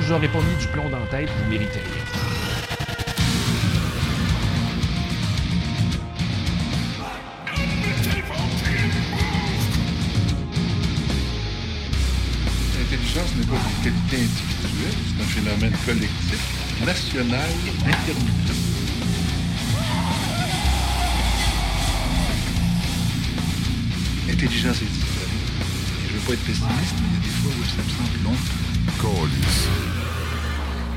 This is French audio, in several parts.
je n'aurai pas mis du plomb dans la tête, vous méritez. L'intelligence n'est pas une qualité individuelle, c'est un phénomène collectif, national, intermittent. L'intelligence est différente. Je ne veux pas être pessimiste, mais il y a des fois où ça me semble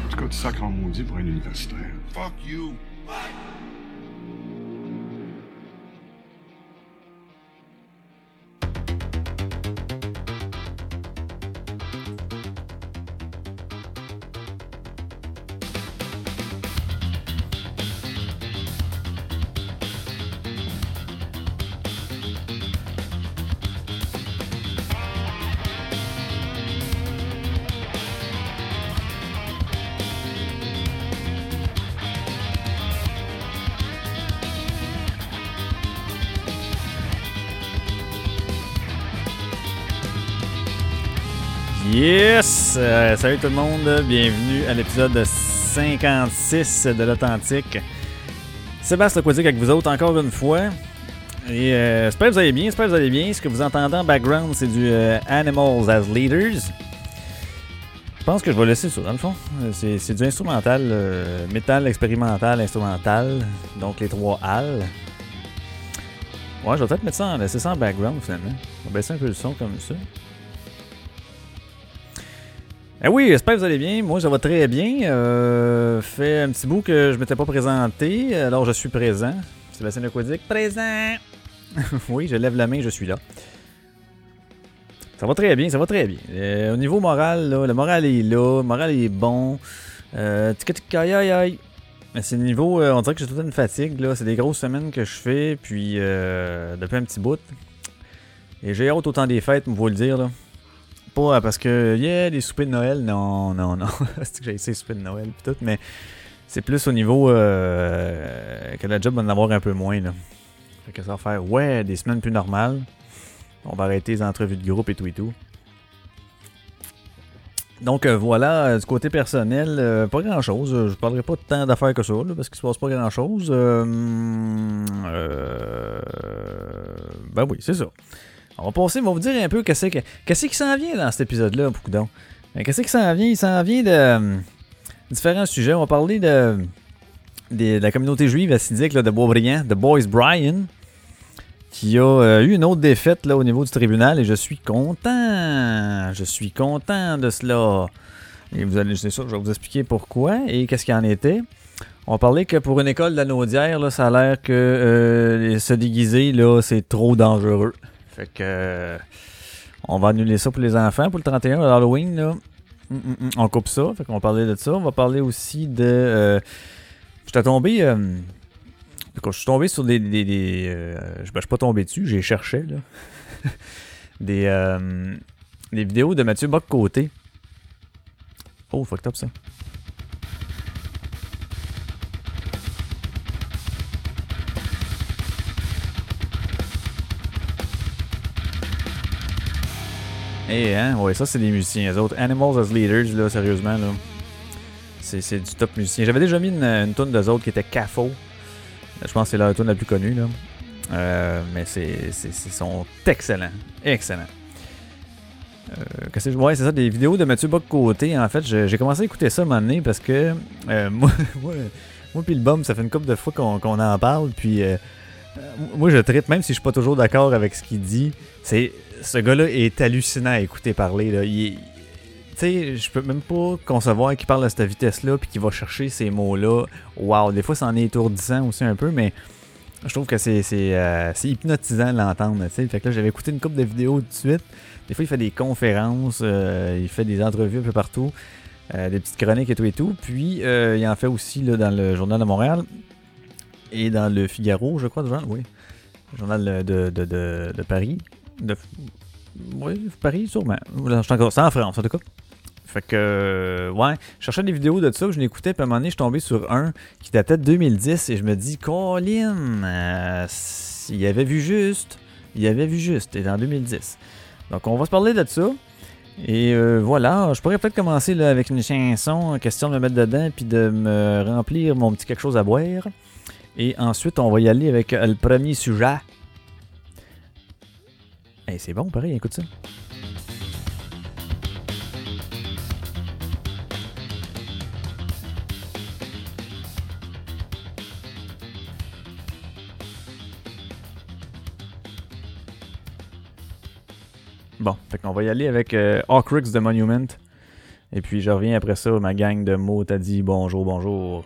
En tout cas, tu sacres en maudit pour un universitaire? Fuck you! Euh, salut tout le monde, bienvenue à l'épisode 56 de l'Authentique. Sébastien Aquatique avec vous autres encore une fois. Et euh, j'espère que vous allez bien, j'espère que vous allez bien. Ce que vous entendez en background, c'est du euh, Animals as Leaders. Je pense que je vais laisser ça dans le fond. Euh, C'est, du instrumental, euh, métal expérimental, instrumental. Donc les trois Al. Ouais, je vais peut-être mettre ça en, laisser ça en background finalement. On va baisser un peu le son comme ça. Eh oui, j'espère que vous allez bien. Moi, ça va très bien. Euh, fait un petit bout que je m'étais pas présenté, alors je suis présent. Sébastien Lequodic, présent. oui, je lève la main, je suis là. Ça va très bien, ça va très bien. Euh, au niveau moral, là, le moral est là, le moral est bon. Euh, tic, tic, aïe, aïe, aïe. Mais c'est le niveau, euh, on dirait que j'ai toute une fatigue, là. C'est des grosses semaines que je fais, puis euh, depuis un petit bout. Et j'ai hâte au temps des fêtes, vous le dire, là. Pas euh, parce que, yeah, les soupers de Noël, non, non, non. c'est que j'ai essayé les soupers de Noël pis tout, mais c'est plus au niveau euh, que la job va en avoir un peu moins, là. Fait que ça va faire, ouais, des semaines plus normales. On va arrêter les entrevues de groupe et tout et tout. Donc euh, voilà, du côté personnel, pas grand chose. Je parlerai pas tant d'affaires que ça, parce qu'il se passe pas grand chose. ben oui, c'est ça. On va passer, on va vous dire un peu qu'est-ce que- qu'est-ce qui s'en vient dans cet épisode-là, beaucoup donc. Qu'est-ce qui s'en vient? Il s'en vient de euh, différents sujets. On va parler de, de la communauté juive assidique de Boisbriand, de Boys Brian, qui a euh, eu une autre défaite là, au niveau du tribunal et je suis content. Je suis content de cela. Et vous allez, c'est sûr, je vais vous expliquer pourquoi et qu'est-ce qu'il en était. On parler que pour une école là, ça a l'air que euh, se déguiser, là, c'est trop dangereux. Fait que euh, on va annuler ça pour les enfants pour le 31 Halloween. Là. Hum, hum, hum, On coupe ça. Fait qu'on va parler de ça. On va parler aussi de. Euh, J'étais tombé. euh, je suis tombé sur des. je, ben, je suis pas tombé dessus, j'ai cherché là. des, des vidéos de Mathieu Bock-Côté. Oh, fucked up ça. Eh, hein, ouais, ça, c'est des musiciens. Les autres, Animals as Leaders, là, sérieusement, là. C'est, du top musicien. J'avais déjà mis une, une tune d'eux autres qui était CAFO. Je pense que c'est la tune la plus connue, là. Euh, mais c'est, sont excellents. Excellents. Euh, ouais, c'est ça, des vidéos de Mathieu Bock côté. En fait, j'ai commencé à écouter ça un moment donné parce que euh, moi, moi, puis le bum, ça fait une couple de fois qu'on, en parle. Puis euh, moi, je traite, même si je suis pas toujours d'accord avec ce qu'il dit, c'est ce gars-là est hallucinant à écouter parler. Là. Il sais, je peux même pas concevoir qu'il parle à cette vitesse-là puis qu'il va chercher ces mots-là. Waouh, des fois, ça en est étourdissant aussi un peu, mais je trouve que c'est, euh, hypnotisant de l'entendre. Fait que là, j'avais écouté une couple de vidéos tout de suite. Des fois, il fait des conférences, euh, il fait des entrevues un peu partout, euh, des petites chroniques et tout et tout. Puis, il en fait aussi dans le Journal de Montréal et dans le Figaro, je crois, déjà, oui. Le Journal de, de, de, de Paris. De, oui, Paris, sûrement. Je suis encore, c'est en France, en tout cas. Fait que, euh, ouais, je cherchais des vidéos de ça, je l'écoutais, puis à un moment donné, je suis tombé sur un qui datait de 2010, et je me dis, Colin, euh, il avait vu juste, il avait vu juste, et en 2010. Donc, on va se parler de ça. Et euh, voilà, je pourrais peut-être commencer là, avec une chanson, question de me mettre dedans, puis de me remplir mon petit quelque chose à boire. Et ensuite, on va y aller avec euh, le premier sujet. Eh, c'est bon, pareil, écoute ça. Bon, fait qu'on va y aller avec euh, de Monument. Et puis je reviens après ça, ma gang de mots t'a dit bonjour, bonjour.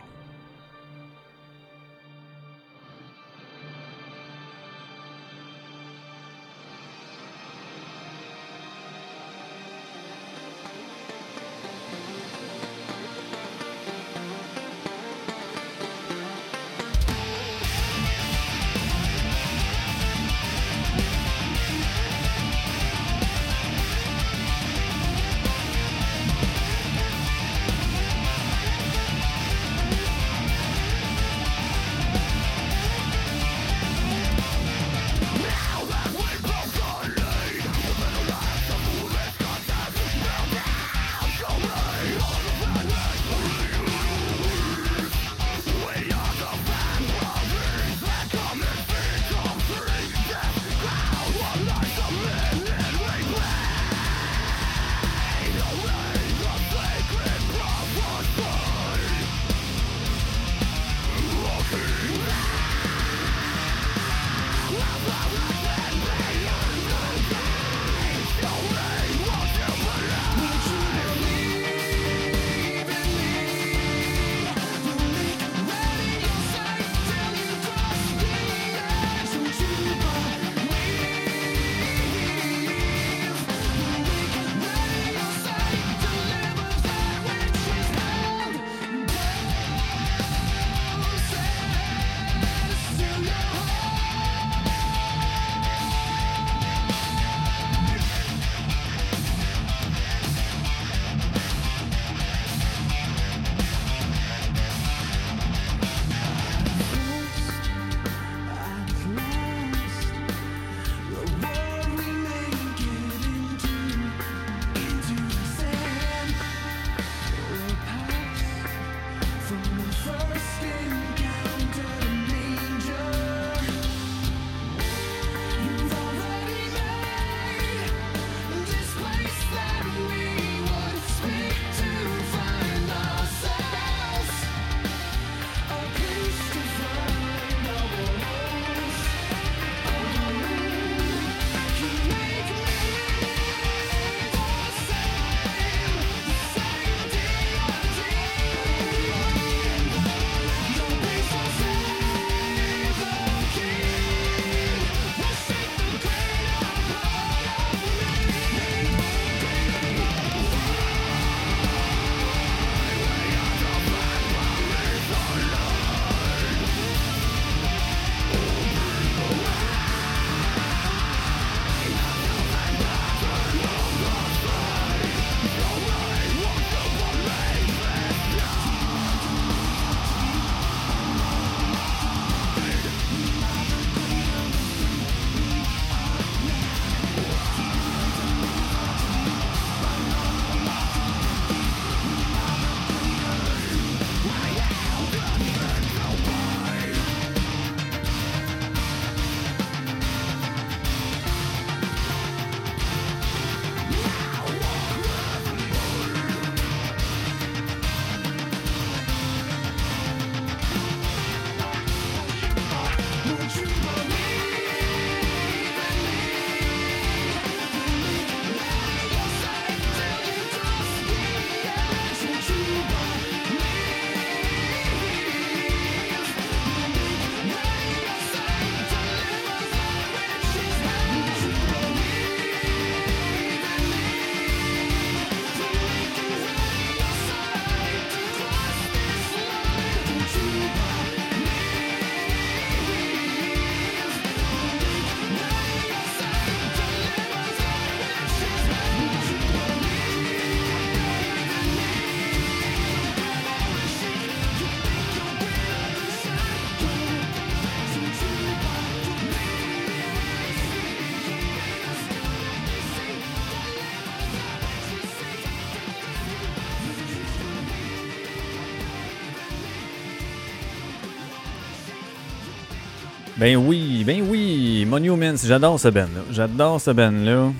Ben oui, ben oui, Monuments, j'adore ce band-là. J'adore ce band-là.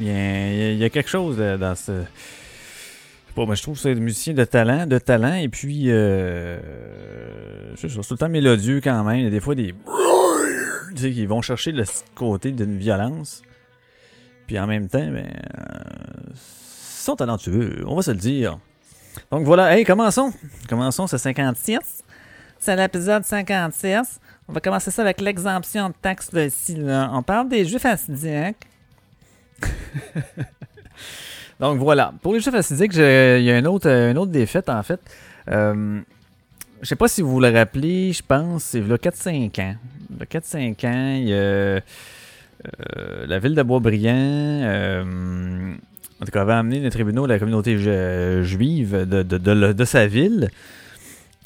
Il y, a, quelque chose euh, dans ce. Pas, moi je trouve que c'est des musiciens de talent, de talent, et puis. Euh, je c'est tout le temps mélodieux quand même. Il y a des fois des. Tu sais, qui vont chercher le côté d'une violence. Puis en même temps, ben. euh, sont talentueux, on va se le dire. Donc voilà, hey, commençons. Commençons ce 56. C'est l'épisode 56. On va commencer ça avec l'exemption de taxes ici. Là. On parle des juifs assidiques. Donc voilà. Pour les juifs assidiques, il y a une autre, défaite en fait. Euh, je sais pas si vous le rappelez, je pense, c'est il y a 4-5 ans. Il y a 4-5 ans, il y a euh, la ville de Boisbriand. euh, en tout cas, avait amené les tribunaux de la communauté ju- juive de, de, de, de sa ville.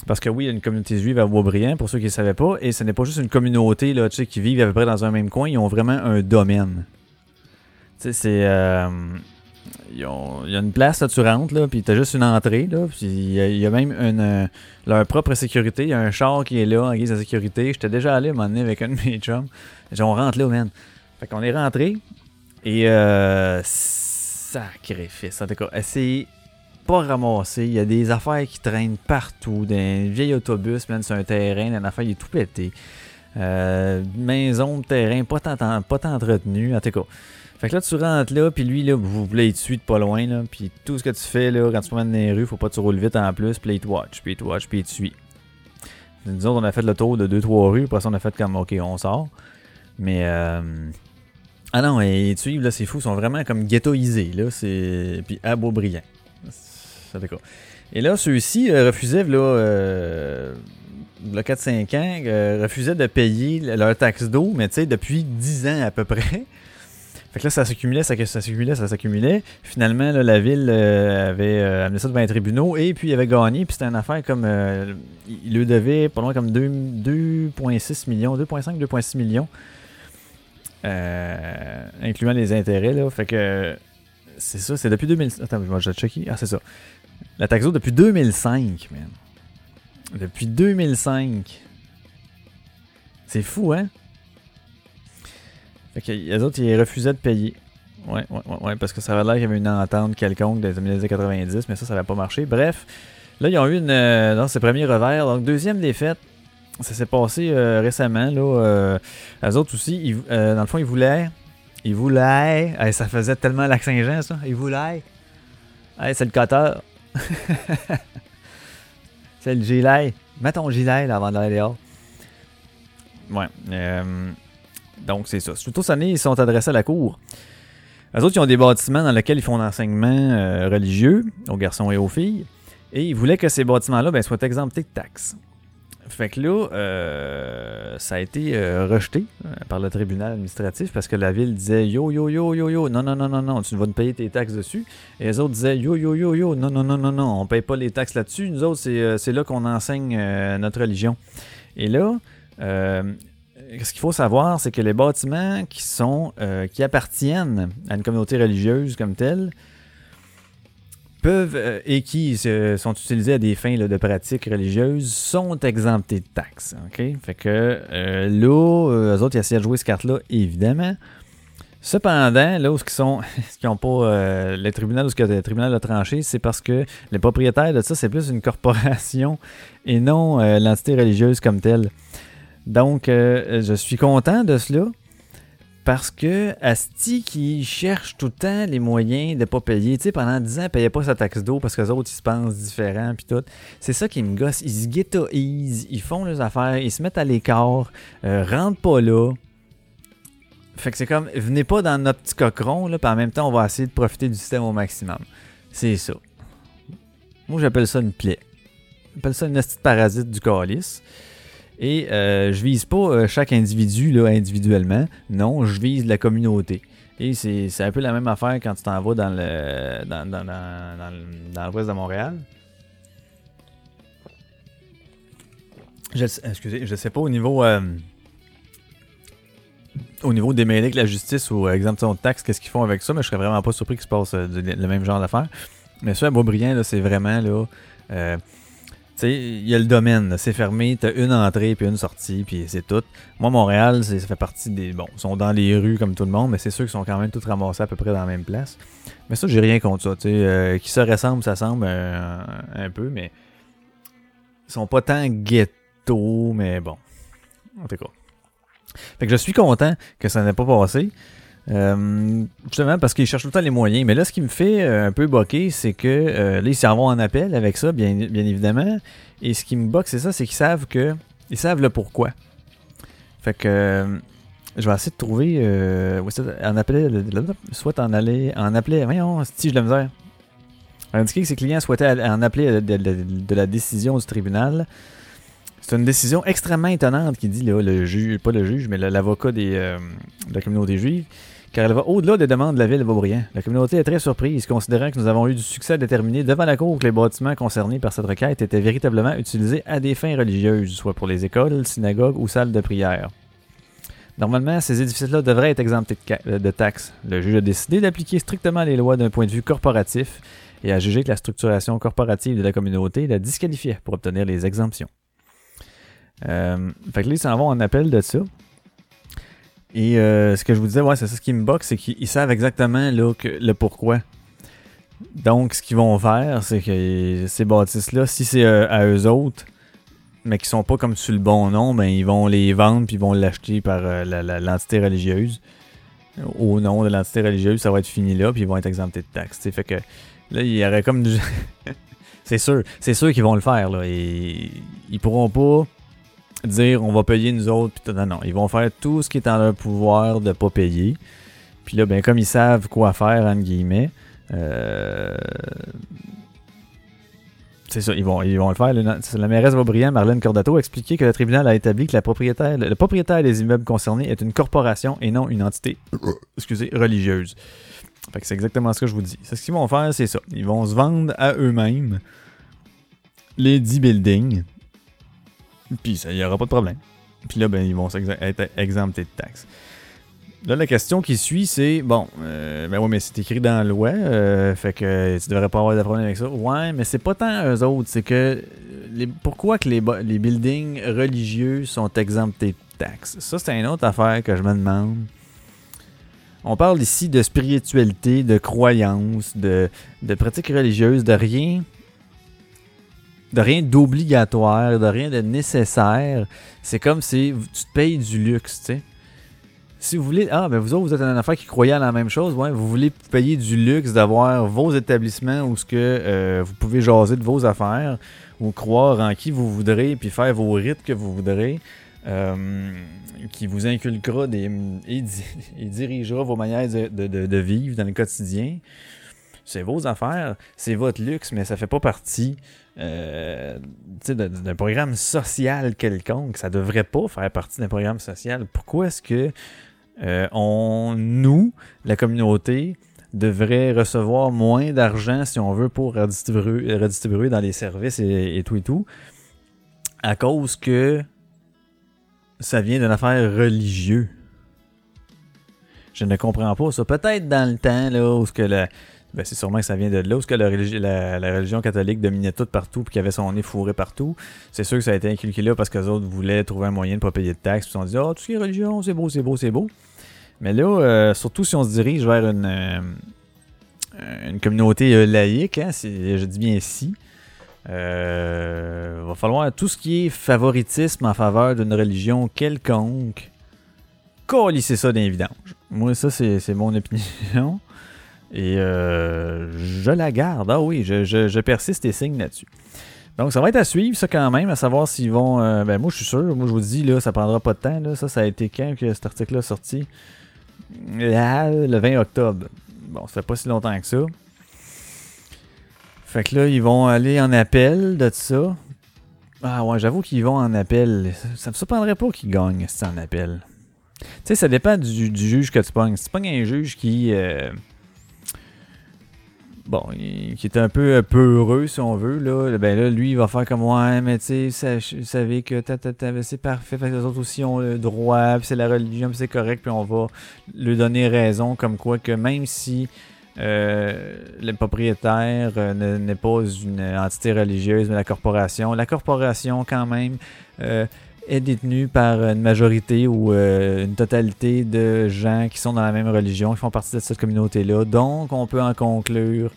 Parce que oui, il y a une communauté juive à Boisbriand, pour ceux qui ne savaient pas, et ce n'est pas juste une communauté là, qui vivent à peu près dans un même coin, ils ont vraiment un domaine. Tu sais, c'est. euh, ils ont- il y a une place, là, tu rentres, là, puis tu as juste une entrée, là, puis il y, a- même une, euh, leur propre sécurité. Il y a un char qui est là en guise de sécurité. J'étais déjà allé donné avec un de mes chums. On rentre là, man. Fait qu'on est rentré, et euh, sacrifice. En tout cas, c'est pas ramassé. Il y a des affaires qui traînent partout. Des vieils autobus, man, sur un terrain, une affaire, il est tout pété. Euh, maison, terrain, pas tant, pas tant entretenu. En tout cas. Fait que là, tu rentres là, puis lui, là, vous voulez il te suit de pas loin, là. Puis tout ce que tu fais, là, quand tu promènes dans les rues, faut pas que tu roules vite en plus, puis il te watch, puis il te watch, puis il te suit. Nous autres, on a fait le tour de 2-3 rues, après ça, on a fait comme, ok, on sort. Mais, euh... ah non, et suivent, là, c'est fou, ils sont vraiment comme ghettoisés, là. C'est. Puis à Beaubriand. Et là, ceux-ci euh, refusaient, là, euh, là 4-5 ans, euh, refusaient de payer leur taxe d'eau, mais tu sais, depuis 10 ans à peu près. Fait que là, ça s'accumulait, ça, s'accumulait, ça s'accumulait. Finalement, là, la ville euh, avait euh, amené ça devant les tribunaux et puis il avait gagné. Puis c'était une affaire comme. euh, il lui devait pas loin comme 2 2,6 millions, 2,5, 2,6 millions. euh, incluant les intérêts, là. Fait que. C'est ça, c'est depuis 2000. Attends, je vais checker. Ah, c'est ça. La d'eau depuis 2005, man. Depuis 2005. C'est fou, hein? Fait que les autres, ils refusaient de payer. Ouais, ouais, ouais, ouais, parce que ça avait l'air qu'il y avait une entente quelconque des années 90, mais ça, ça n'avait pas marché. Bref, là, ils ont eu une, euh, dans ces premiers revers. Donc, deuxième défaite, ça s'est passé euh, récemment. Là, euh, eux autres aussi, ils- euh, dans le fond, ils voulaient. Ils voulaient. Ça faisait tellement lac Saint-Jean, ça. Ils voulaient. Hey, c'est le coteur. c'est le gilet. Mets ton gilet avant d'aller dehors. Ouais. euh, donc, c'est ça. Plutôt cette année, ils sont adressés à la cour. Les autres, ils ont des bâtiments dans lesquels ils font l'enseignement euh, religieux aux garçons et aux filles. Et ils voulaient que ces bâtiments-là ben, soient exemptés de taxes. Fait que là, euh, ça a été euh, rejeté euh, par le tribunal administratif parce que la ville disait yo, yo, yo, yo, yo, non, non, non, non, non, tu vas nous payer tes taxes dessus. Et les autres disaient yo, yo, yo, yo, non, non, non, non, non, on paye pas les taxes là-dessus. Nous autres, c'est là qu'on enseigne notre religion. Et là, ce qu'il faut savoir, c'est que les bâtiments qui sont qui appartiennent à une communauté religieuse comme telle peuvent euh, et qui sont utilisés à des fins de pratiques religieuses sont exemptés de taxes. ok? Fait que euh, là, euh, eux autres, ils essaient de jouer cette carte-là, évidemment. Cependant, là où ce qui sont, ce ont pas le tribunal où ce que le tribunal a tranché, c'est parce que les propriétaires de ça, c'est plus une corporation et non l'entité religieuse comme telle. Donc, je suis content de cela parce que Asti qui cherche tout le temps les moyens de pas payer, tu sais, pendant 10 ans, il payait pas sa taxe d'eau parce que les autres, ils se pensent différents puis tout. C'est ça qui me gosse. Ils se ghettoisent, ils font leurs affaires, ils se mettent à l'écart, euh, rentrent pas là. Fait que c'est comme, venez pas dans notre petit cochon, là, puis en même temps, on va essayer de profiter du système au maximum. C'est ça. Moi, j'appelle ça une plaie. J'appelle ça une petite parasite du calice. Et euh, je vise pas euh, chaque individu là, individuellement. Non, je vise la communauté. Et c'est un peu la même affaire quand tu t'en vas dans le dans, dans, dans, dans l'ouest de Montréal. Excusez, je sais pas au niveau euh, au niveau des mêlés avec la justice ou euh, exemption de taxes, qu'est-ce qu'ils font avec ça, mais je serais vraiment pas surpris qu'il se passe le même genre d'affaires. Mais ça, à Beaubriand, là, c'est vraiment là. Il y a le domaine, c'est fermé, t'as une entrée puis une sortie, puis c'est tout. Moi, Montréal, ça fait partie des. Bon, ils sont dans les rues comme tout le monde, mais c'est sûr qu'ils sont quand même tous ramassés à peu près dans la même place. Mais ça, j'ai rien contre ça. Euh, qui se ressemblent, ça semble euh, un peu, mais ils sont pas tant ghetto, mais bon. En tout cas. Que je suis content que ça n'ait pas passé. Euh, justement parce qu'ils cherchent tout le temps les moyens. Mais là, ce qui me fait euh, un peu boquer, c'est que euh, là, ils s'en vont en appel avec ça, bien, bien évidemment. Et ce qui me boque, c'est ça, c'est qu'ils savent que. Ils savent le pourquoi. Fait que. euh, je vais essayer de trouver. En appelait. Soit en aller. En appeler. Voyons, si de la misère. A indiqué que ses clients souhaitaient en appeler de, la décision du tribunal. C'est une décision extrêmement étonnante qui dit là, le juge, pas le juge, mais l'avocat des, euh, de la communauté juive, car elle va au-delà des demandes de la ville de Beaubriand. La communauté est très surprise, considérant que nous avons eu du succès à déterminer devant la cour que les bâtiments concernés par cette requête étaient véritablement utilisés à des fins religieuses, soit pour les écoles, synagogues ou salles de prière. Normalement, ces édifices-là devraient être exemptés de, taxes. Le juge a décidé d'appliquer strictement les lois d'un point de vue corporatif et a jugé que la structuration corporative de la communauté la disqualifiait pour obtenir les exemptions. Euh, fait que là, s'en vont en appel de ça. Et euh, ce que je vous disais, ouais, c'est ça ce qui me boxe, c'est qu'ils savent exactement là, le pourquoi. Donc, ce qu'ils vont faire, c'est que ces bâtisses-là, si c'est euh, à eux autres, mais qui sont pas comme sur le bon nom, ben ils vont les vendre puis ils vont l'acheter par euh, l'entité religieuse. Au nom de l'entité religieuse, ça va être fini là, puis ils vont être exemptés de taxes. tu sais. Fait que là, il y aurait comme du. c'est sûr, c'est sûr qu'ils vont le faire là. Et ils pourront pas dire on va payer nous autres. Tout. non, non, ils vont faire tout ce qui est en leur pouvoir de pas payer. Puis là, ben comme ils savent quoi faire entre guillemets, euh, c'est ça, ils vont, ils vont le faire. La mairesse Vaubrillant, Marlène Cordato, a expliqué que le tribunal a établi que propriétaire, le propriétaire des immeubles concernés est une corporation et non une entité excusez, religieuse. Fait que c'est exactement ce que je vous dis. Ce qu'ils vont faire, c'est ça. Ils vont se vendre à eux-mêmes les 10 buildings. Puis il n'y aura pas de problème. Puis là, ben, ils vont être exemptés de taxes. Là, la question qui suit, c'est bon, euh, ben oui, mais c'est écrit dans la loi, euh, fait que tu devrais pas avoir de problème avec ça. Ouais, mais c'est pas tant eux autres, c'est que euh, pourquoi que les buildings religieux sont exemptés de taxes? Ça, c'est une autre affaire que je me demande. On parle ici de spiritualité, de croyance, de, de pratiques religieuses, de rien de rien d'obligatoire, de rien de nécessaire. C'est comme si tu te payes du luxe, tu sais. Si vous voulez, ah, ben vous autres, vous êtes une affaire qui croyait à la même chose, ouais, vous voulez payer du luxe d'avoir vos établissements où ce que euh, vous pouvez jaser de vos affaires ou croire en qui vous voudrez puis faire vos rites que vous voudrez, euh, qui vous inculquera des, et, et dirigera vos manières de- de- de vivre dans le quotidien. C'est vos affaires, c'est votre luxe, mais ça fait pas partie euh, d'un programme social quelconque. Ça devrait pas faire partie d'un programme social. Pourquoi est-ce que euh, on, nous, la communauté, devrait recevoir moins d'argent, si on veut, pour redistribuer, redistribuer dans les services et, et tout et tout, à cause que ça vient d'une affaire religieuse? Je ne comprends pas ça. Peut-être dans le temps, là, où ce que la, ben, c'est sûrement que ça vient de là, où ce que la, religi- la- la religion catholique dominait tout partout, puis qu'il avait son nez fourré partout. C'est sûr que ça a été inculqué là parce que les autres voulaient trouver un moyen de pas payer de taxes, puis ils se sont dit, ah, tout ce qui est religion, c'est beau, c'est beau, c'est beau. Mais là, euh, surtout si on se dirige vers une, euh, communauté euh, laïque, hein, c'est- je dis bien si, euh, va falloir tout ce qui est favoritisme en faveur d'une religion quelconque, colisser ça d'un vidange. Moi, ça, c'est mon opinion. Et euh, je la garde. Ah oui, je, je- persiste et signe là-dessus. Donc, ça va être à suivre, ça, quand même, à savoir s'ils vont. euh, ben, moi, je suis sûr. Moi, je vous dis, là, ça prendra pas de temps. Là. Ça, ça a été quand que cet article-là sorti? Ah, Le 20 octobre. Bon, ça fait pas si longtemps que ça. Fait que là, ils vont aller en appel de ça. Ah ouais, j'avoue qu'ils vont en appel. Ça, ça me surprendrait pas qu'ils gagnent si c'est en appel. Tu sais, ça dépend du, du juge que tu pognes. Si tu pognes un juge qui. euh, bon, il- qui est un peu euh, peureux, si on veut, là, ben là, lui, il va faire comme Ouais, mais tu sais, vous savez que ben, c'est parfait, fait que les autres aussi ont le droit, puis c'est la religion, puis c'est correct, puis on va lui donner raison, comme quoi que même si euh, le propriétaire euh, ne- n'est pas une entité religieuse, mais la corporation. La corporation, quand même, euh, est détenue par une majorité ou euh, une totalité de gens qui sont dans la même religion, qui font partie de cette communauté-là. Donc, on peut en conclure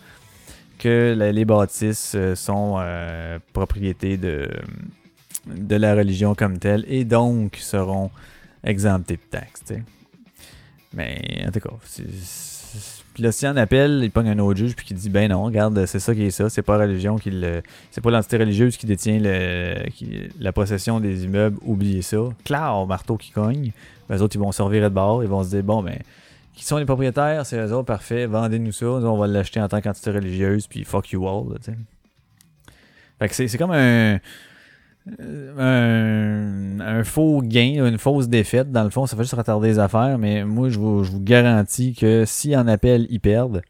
que les bâtisses euh, sont euh, propriété de, de la religion comme telle et donc seront exemptés de taxes. Mais en tout cas, c'est- puis là, si en appelle, il pogne un autre juge puis qui dit ben non, regarde, c'est ça qui est ça, c'est pas la religion qui le. C'est pas l'entité religieuse qui détient le, la possession des immeubles, oubliez ça. Claire, marteau qui cogne. Les autres, ils vont se revirer de bord, ils vont se dire bon ben. Qui sont les propriétaires, c'est eux autres, parfait, vendez-nous ça, nous, on va l'acheter en tant qu'entité religieuse, puis fuck you all, tu sais. Fait que c'est comme un, un, un faux gain, une fausse défaite. Dans le fond, ça fait juste retarder les affaires, mais moi, je vous, je vous garantis que si en appel, ils perdent,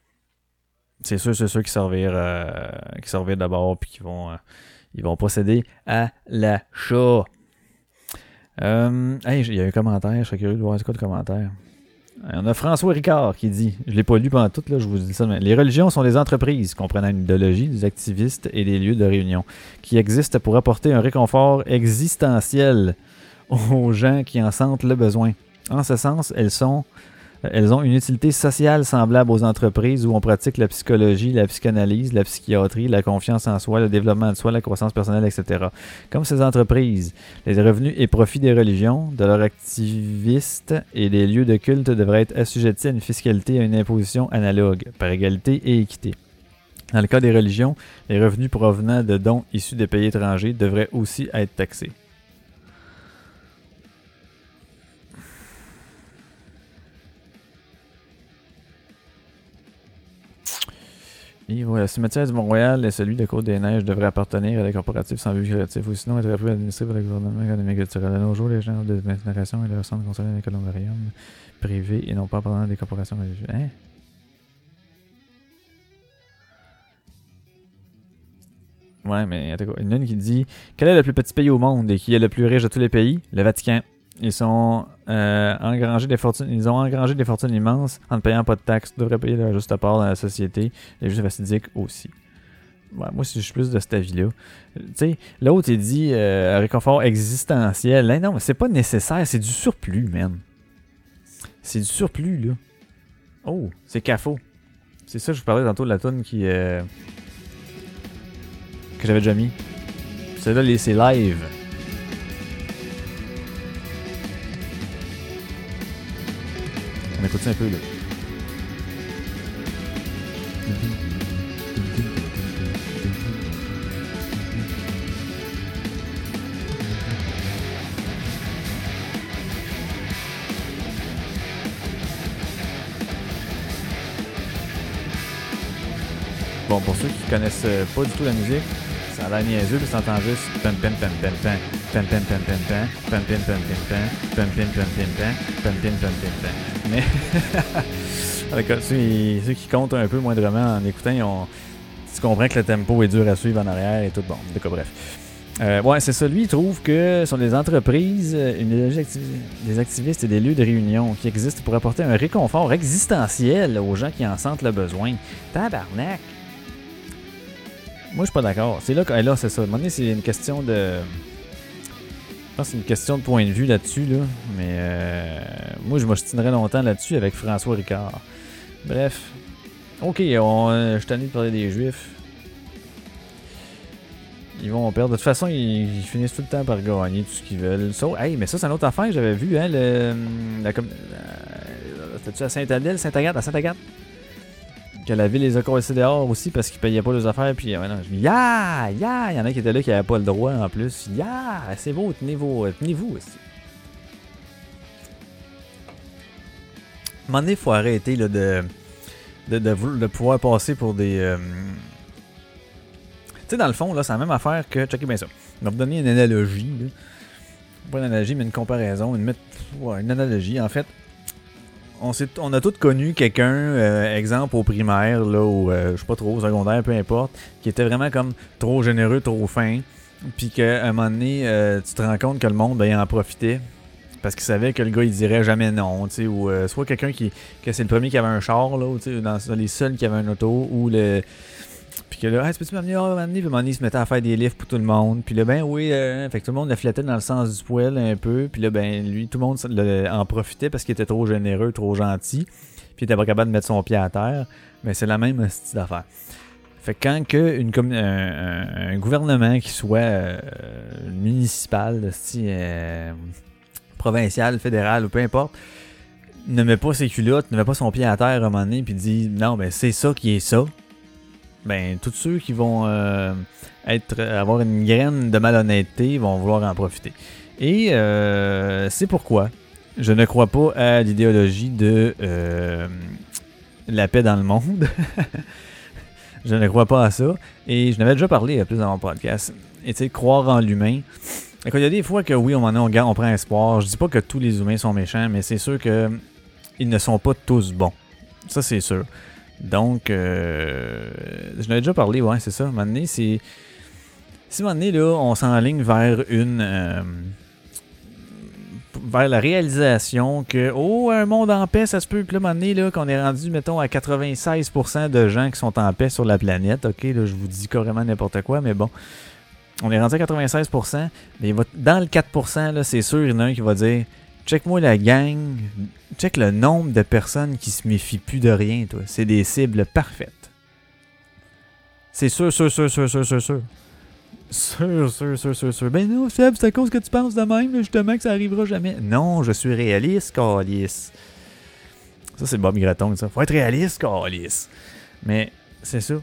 c'est sûr, c'est sûr qu'ils servirent, euh, d'abord, puis qu'ils vont, euh, vont procéder à l'achat. Euh, hey, il y a un commentaire, je serais curieux de voir c'est quoi le commentaire. On a François Ricard qui dit, je l'ai pas lu pendant tout, là, je vous dis ça, mais les religions sont des entreprises comprenant une idéologie, des activistes et des lieux de réunion qui existent pour apporter un réconfort existentiel aux gens qui en sentent le besoin. En ce sens, elles sont elles ont une utilité sociale semblable aux entreprises où on pratique la psychologie, la psychanalyse, la psychiatrie, la confiance en soi, le développement de soi, la croissance personnelle, etc. Comme ces entreprises, les revenus et profits des religions, de leurs activistes et des lieux de culte devraient être assujettis à une fiscalité et à une imposition analogue, par égalité et équité. Dans le cas des religions, les revenus provenant de dons issus des pays étrangers devraient aussi être taxés. Et voilà, le cimetière du Mont-Royal et celui de Côte-des-Neiges devraient appartenir à des corporatifs sans but lucratif ou sinon être plus administrés par le gouvernement économique culturel. À nos jours, les gens de génération et leur centre concernés des columbariums privés et non pas appartenant à des corporations religieuses. Hein? Ouais, mais il y a une qui dit Quel est le plus petit pays au monde et qui est le plus riche de tous les pays Le Vatican. Ils sont euh, des fortunes, ils ont engrangé des fortunes immenses en ne payant pas de taxes. Ils devraient payer leur juste part dans la société. Les justes fastidiques aussi. Ouais, moi, si je suis plus de cet avis-là. Tu sais, l'autre, il dit euh, réconfort existentiel. Non, mais c'est pas nécessaire, c'est du surplus, man. C'est du surplus, là. Oh, c'est CAFO. C'est ça je vous parlais tantôt de la tonne qui. euh, que j'avais déjà mis. Celle-là, les- c'est live. On écoute ça un peu, là. Bon, pour ceux qui connaissent euh, pas du tout la musique, ça a l'air niaiseux, puis t'entends juste Mais ceux, ceux qui comptent un peu moindrement en écoutant, ils ont, tu comprends que le tempo est dur à suivre en arrière et tout. Bon, d'accord, bref. Euh, ouais, c'est ça. Lui, il trouve que ce sont des entreprises, euh, une des activistes et des lieux de réunion qui existent pour apporter un réconfort existentiel aux gens qui en sentent le besoin. Tabarnak! Moi, je suis pas d'accord. C'est là que là, c'est ça. À un moment donné, c'est une question de. Je pense que c'est une question de point de vue là-dessus, là. Mais euh, moi, je m'ostinerais longtemps là-dessus avec François Ricard. Bref. Ok, on, euh, je suis tanné de parler des Juifs. Ils vont perdre. De toute façon, ils, finissent tout le temps par gagner tout ce qu'ils veulent. Ça, hey, mais ça, c'est une autre affaire que j'avais vu, hein. Le, la, com- euh, C'était-tu à Saint-Adèle, Saint-Agathe, à Saint-Agathe? Que la ville les a collés dehors aussi parce qu'ils payaient pas leurs affaires. Puis, ouais, non, je dis, ya, ya, il y en a qui étaient là qui n'avaient pas le droit en plus. Ya, c'est beau, tenez-vous, tenez-vous aussi. À un il faut arrêter là, de, de, de, de pouvoir passer pour des. euh, Tu sais, dans le fond, là, c'est la même affaire que. Checkez bien ça. On va vous donner une analogie. Là. Pas une analogie, mais une comparaison. Une, met- ouais, une analogie. En fait, on, on a tous connu quelqu'un, euh, exemple au primaire, là, ou euh, je sais pas trop, au secondaire, peu importe, qui était vraiment comme trop généreux, trop fin, puis qu'à un moment donné, euh, tu te rends compte que le monde, ben, il en profitait, parce qu'il savait que le gars il dirait jamais non, tu sais, ou euh, soit quelqu'un qui que c'est le premier qui avait un char là, ou, dans les seuls qui avaient un auto, ou le puis que là, hey, peux-tu m'amener, ah, m'amener, puis se mettait à faire des livres pour tout le monde, puis là, ben oui, euh, fait que tout le monde le flattait dans le sens du poil un peu, puis là, ben lui, tout le monde en profitait parce qu'il était trop généreux, trop gentil, puis il était pas capable de mettre son pied à terre, mais c'est la même style d'affaire. Fait que quand que une un, un- un gouvernement qui soit euh, municipal, style, euh, provincial, fédéral ou peu importe, ne met pas ses culottes, ne met pas son pied à terre à un moment donné, puis dit non, ben c'est ça qui est ça. Ben, tous ceux qui vont euh, être, avoir une graine de malhonnêteté vont vouloir en profiter. Et euh, c'est pourquoi je ne crois pas à l'idéologie de euh, la paix dans le monde. je ne crois pas à ça. Et je n'avais déjà parlé plus dans mon podcast. Et tu sais, croire en l'humain. Il y a des fois que oui, on, en a, on, on prend espoir. Je dis pas que tous les humains sont méchants, mais c'est sûr que ils ne sont pas tous bons. Ça, c'est sûr. Donc, euh, je n'avais déjà parlé, ouais, c'est ça. C'est. Si à un moment donné, là, on s'enligne vers une. euh, vers la réalisation que, oh, un monde en paix, ça se peut. Puis là, à là, qu'on est rendu, mettons, à 96% de gens qui sont en paix sur la planète. Ok, là, je vous dis carrément n'importe quoi, mais bon. On est rendu à 96%, mais dans le 4%, là, c'est sûr, il y en a un qui va dire Check-moi la gang, check le nombre de personnes qui se méfient plus de rien, toi. C'est des cibles parfaites. C'est sûr, sûr, sûr, sûr, sûr, sûr, sûr. Sûr, sûr, sûr, sûr, sûr. Ben non, Seb, c'est à cause que tu penses de même, justement, que ça arrivera jamais. Non, je suis réaliste, Calis. Ça, c'est Bob Graton, ça. Faut être réaliste, Calis. Mais c'est ça.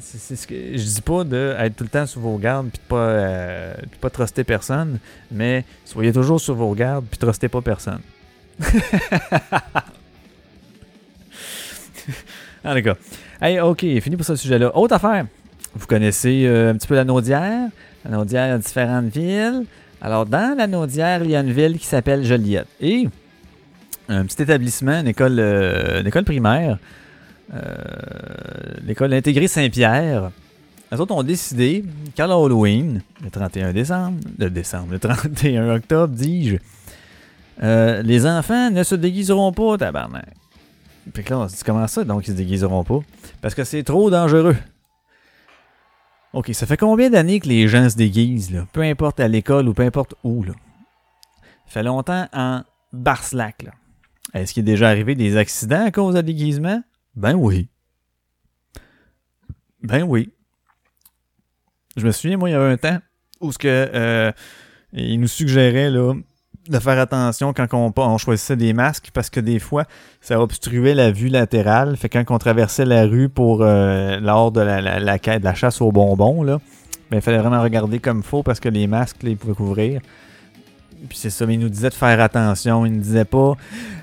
C'est- ce je dis pas de être tout le temps sur vos gardes puis de pas euh, de pas truster personne, mais soyez toujours sur vos gardes puis trustez pas personne. ah d'accord. Hey, ok, fini pour ce sujet-là. Autre affaire. Vous connaissez euh, un petit peu la Naudière. La Naudière a différentes villes. Alors, dans la Naudière, il y a une ville qui s'appelle Joliette. Et un petit établissement, une école, euh, primaire, euh, l'école intégrée Saint-Pierre. Les autres ont décidé qu'à l'Halloween, le 31 décembre, le décembre, le 31 octobre, dis-je, euh, les enfants ne se déguiseront pas, tabarnak. Que là, on se dit comment ça, donc ils se déguiseront pas? Parce que c'est trop dangereux. Ok, ça fait combien d'années que les gens se déguisent, là? Peu importe à l'école ou peu importe où, là. Ça fait longtemps en Barslac, là. Est-ce qu'il est déjà arrivé des accidents à cause de déguisement? Ben oui. Ben oui. Je me souviens, moi, il y avait un temps où ce que euh, nous suggérait là, de faire attention quand on, choisissait des masques parce que des fois, ça obstruait la vue latérale. Fait que quand on traversait la rue pour euh, lors de la, chasse aux bonbons, là, ben, il fallait vraiment regarder comme faut parce que les masques, là, ils pouvaient couvrir. Puis c'est ça, mais il nous disait de faire attention. Il ne disait pas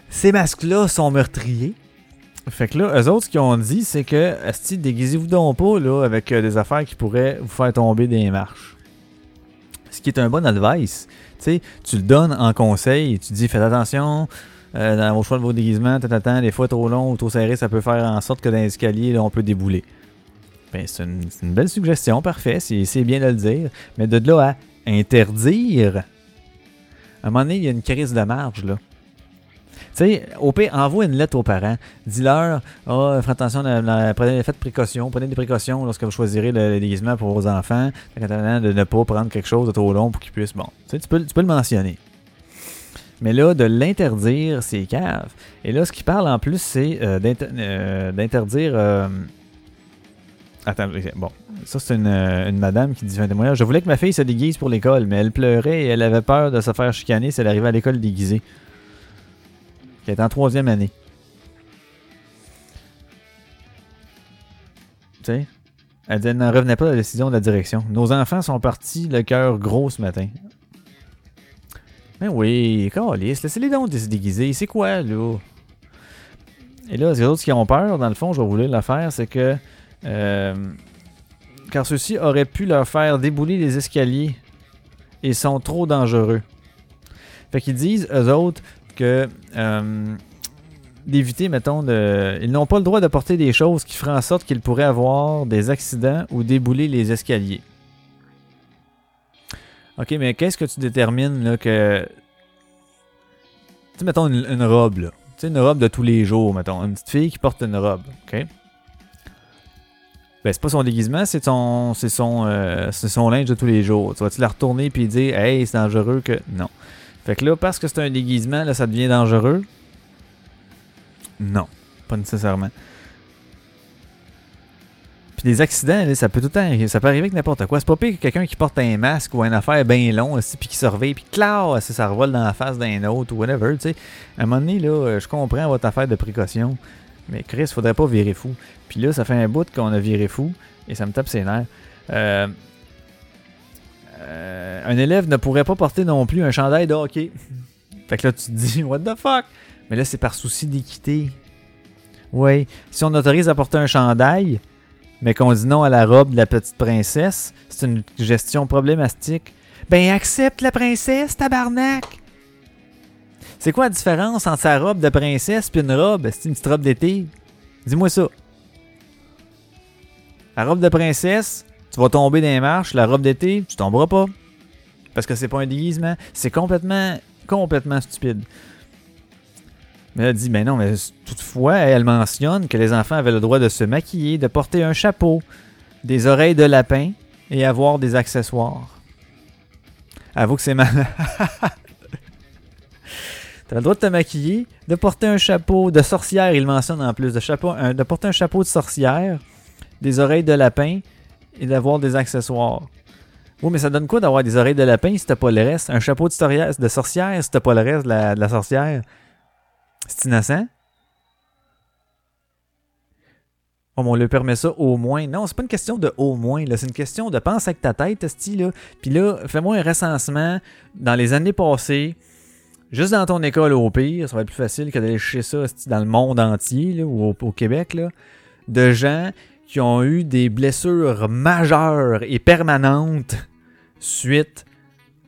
ces masques-là sont meurtriers. Fait que là, eux autres, ce qu'ils ont dit, c'est que, asti, déguisez-vous donc pas, là, avec euh, des affaires qui pourraient vous faire tomber des marches. Ce qui est un bon advice. Tu le donnes en conseil, tu dis, faites attention, euh, dans vos choix de vos déguisements, tata, des fois trop long ou trop serré, ça peut faire en sorte que dans l'escalier, là, on peut débouler. Ben, c'est une, une belle suggestion, parfait, c'est c'est bien de le dire. Mais de là à interdire, à un moment donné, il y a une crise de marge, là. Tu sais, pire, envoie une lettre aux parents. Dis-leur, ah, faites attention, prenez, précaution, prenez des précautions lorsque vous choisirez le, déguisement pour vos enfants, de ne pas prendre quelque chose de trop long pour qu'ils puissent. Bon, tu peux, tu peux le mentionner. Mais là, de l'interdire, c'est cave. Et là, ce qui parle en plus, c'est euh, euh, d'interdire. euh, Attends, bon. Ça, c'est une, euh, une madame qui dit un témoignage. Je voulais que ma fille se déguise pour l'école, mais elle pleurait et elle avait peur de se faire chicaner si elle arrivait à l'école déguisée. Qui est en troisième année. Tu sais? Elle n'en revenait pas de la décision de la direction. Nos enfants sont partis le cœur gros ce matin. Ben oui, câlisse, laissez-les donc se déguiser. C'est quoi, là? Et là, les autres qui ont peur, dans le fond, je vais vous lire l'affaire, c'est que... euh, car ceux-ci auraient pu leur faire débouler les escaliers et sont trop dangereux. Fait qu'ils disent, eux autres, que euh, d'éviter, mettons, de, ils n'ont pas le droit de porter des choses qui feraient en sorte qu'ils pourraient avoir des accidents ou débouler les escaliers. Ok, mais qu'est-ce que tu détermines là, que Tu sais, mettons une, robe, là. Tu sais, une robe de tous les jours, mettons. Une petite fille qui porte une robe, OK? Ben, c'est pas son déguisement, c'est son, c'est son, euh, son linge de tous les jours. Tu vas-tu la retourner puis dire, hey, c'est dangereux que. Non. Fait que là, parce que c'est un déguisement, là, ça devient dangereux? Non, pas nécessairement. Puis des accidents, là, ça peut tout temps, ça peut arriver avec n'importe quoi. C'est pas pire que quelqu'un qui porte un masque ou une affaire bien long, aussi, puis qui surveille, puis clac, ça revole dans la face d'un autre ou whatever, tu sais. À un moment donné, là, euh, je comprends votre affaire de précaution, mais Chris, faudrait pas virer fou. Puis là, ça fait un bout qu'on a viré fou, et ça me tape ses nerfs. Euh, euh, un élève ne pourrait pas porter non plus un chandail de hockey. Fait que là, tu te dis, what the fuck? Mais là, c'est par souci d'équité. Oui, si on autorise à porter un chandail, mais qu'on dit non à la robe de la petite princesse, c'est une gestion problématique. Ben accepte la princesse, tabarnak! C'est quoi la différence entre sa robe de princesse et une robe? C'est une petite robe d'été? Dis-moi ça. La robe de princesse, tu vas tomber dans les marches. La robe d'été, tu tomberas pas. Parce que c'est pas un déguisement. C'est complètement, complètement stupide. Mais elle dit, ben non, mais toutefois, elle mentionne que les enfants avaient le droit de se maquiller, de porter un chapeau, des oreilles de lapin et avoir des accessoires. Avoue que c'est mal. T'as le droit de te maquiller, de porter un chapeau de sorcière, il mentionne en plus, de, chapeau, de porter un chapeau de sorcière, des oreilles de lapin et d'avoir des accessoires. Oui, mais ça donne quoi d'avoir des oreilles de lapin si t'as pas le reste? Un chapeau de, de sorcière si t'as pas le reste de la, sorcière? C'est innocent? Oh, on lui permet ça au moins. Non, c'est pas une question de au moins. C'est une question de pense avec ta tête, là. Puis là, fais-moi un recensement dans les années passées, juste dans ton école au pire, ça va être plus facile que d'aller chercher ça dans le monde entier, ou au, au Québec, là, de gens qui ont eu des blessures majeures et permanentes suite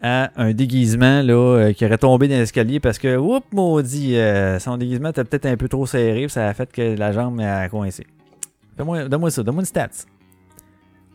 à un déguisement là, euh, qui aurait tombé dans l'escalier parce que, oups, maudit, euh, son déguisement était peut-être un peu trop serré, ça a fait que la jambe a coincé. Donne-moi ça, donne-moi une stats.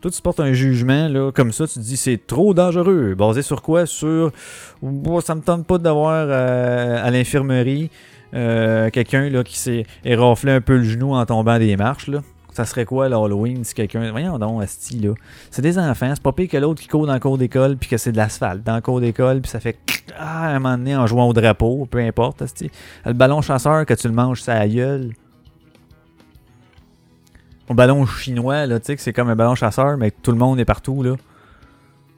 Toi, tu portes un jugement, là, comme ça, tu te dis c'est trop dangereux. Basé sur quoi? Sur. Oh, ça me tente pas d'avoir euh, à l'infirmerie quelqu'un qui s'est éraflé un peu le genou en tombant des marches. Là. Ça serait quoi l'Halloween si quelqu'un. Voyons donc, Asti, là. C'est des enfants, c'est pas pire que l'autre qui court dans le cours d'école puis que c'est de l'asphalte dans le cours d'école puis ça fait. Ah, à un moment donné en jouant au drapeau, peu importe, Asti. Le ballon chasseur, que tu le manges, ça gueule. Au ballon chinois, là, tu sais, que c'est comme un ballon chasseur, mais tout le monde est partout, là.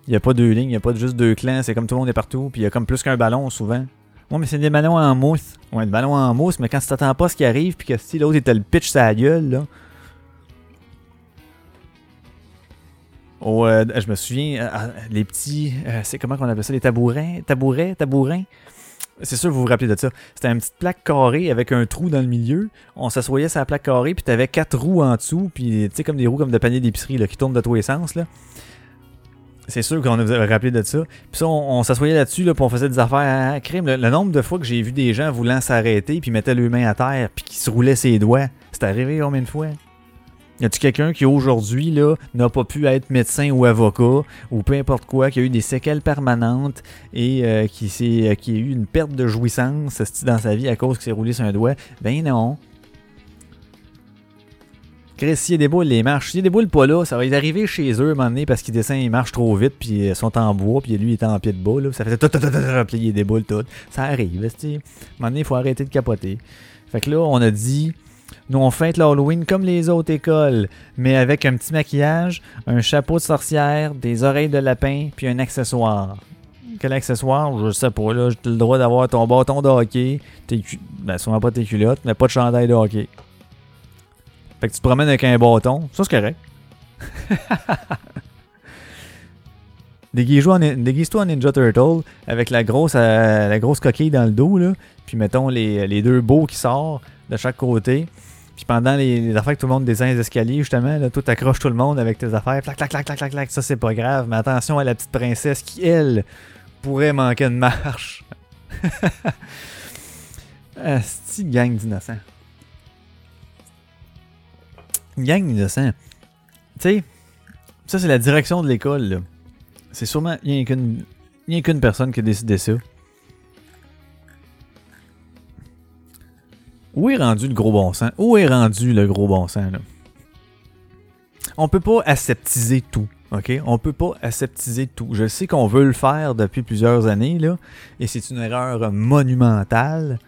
Il n'y a pas deux lignes, il n'y a pas juste deux clans, c'est comme tout le monde est partout, puis il y a comme plus qu'un ballon souvent. Ouais, mais c'est des ballons en mousse. Ouais, des ballons en mousse, mais quand tu t'attends pas ce qui arrive, puis que si l'autre était le pitch sa gueule, là. Euh, je me souviens, euh, les petits. euh, c'est comment qu'on appelle ça Les tabourets Tabourets Tabourins? C'est sûr que vous vous rappelez de ça. C'était une petite plaque carrée avec un trou dans le milieu. On s'assoyait sur la plaque carrée, puis t'avais quatre roues en dessous, puis tu sais, comme des roues comme de panier d'épicerie là, qui tournent de tous les sens, là. C'est sûr qu'on vous a rappelé de ça. Puis ça, on, on s'assoyait là-dessus, là, puis on faisait des affaires à crime. Le, le nombre de fois que j'ai vu des gens voulant s'arrêter, puis mettaient leurs mains à terre, puis qui se roulaient ses doigts. C'est arrivé combien de fois? Y a-tu quelqu'un qui aujourd'hui là n'a pas pu être médecin ou avocat ou peu importe quoi, qui a eu des séquelles permanentes et euh, qui euh, qui a eu une perte de jouissance dans sa vie à cause qu'il s'est roulé sur un doigt? Ben non. Chris, s'il boules, les marches. S'il boules pas là, ça va y arriver chez eux un moment donné parce qu'ils descendent, ils marchent trop vite, puis ils sont en bois, puis lui il est en pied de bois, là. Ça fait tout, tout, tout, tout, tout, puis il boules toutes. Ça arrive. À un moment donné, il faut arrêter de capoter. Fait que là, on a dit, nous, on fête l'Halloween comme les autres écoles, mais avec un petit maquillage, un chapeau de sorcière, des oreilles de lapin, puis un accessoire. Quel accessoire? Je sais pas, là. J'ai le droit d'avoir ton bâton de hockey, tes ben, sûrement pas tes culottes, mais pas de chandail de hockey. Fait que tu te promènes avec un bâton, ça c'est correct. Déguise-toi en Ninja Turtle avec la grosse, euh, la grosse coquille dans le dos, là. Puis mettons les, les deux beaux qui sortent de chaque côté. Puis pendant les, affaires que tout le monde descend les escaliers, justement, là, tout accroche tout le monde avec tes affaires. Clac, clac, clac, clac, clac, clac. Ça, c'est pas grave. Mais attention à la petite princesse qui, elle, pourrait manquer de marche. Asti gang d'innocents. Une gang d'innocents. Tu sais, ça, c'est la direction de l'école, là. C'est sûrement. Il n'y a qu'une personne qui a décidé ça. Où est rendu le gros bon sens? Où est rendu le gros bon sens, là? On peut pas aseptiser tout, OK? On peut pas aseptiser tout. Je sais qu'on veut le faire depuis plusieurs années, là, et c'est une erreur monumentale.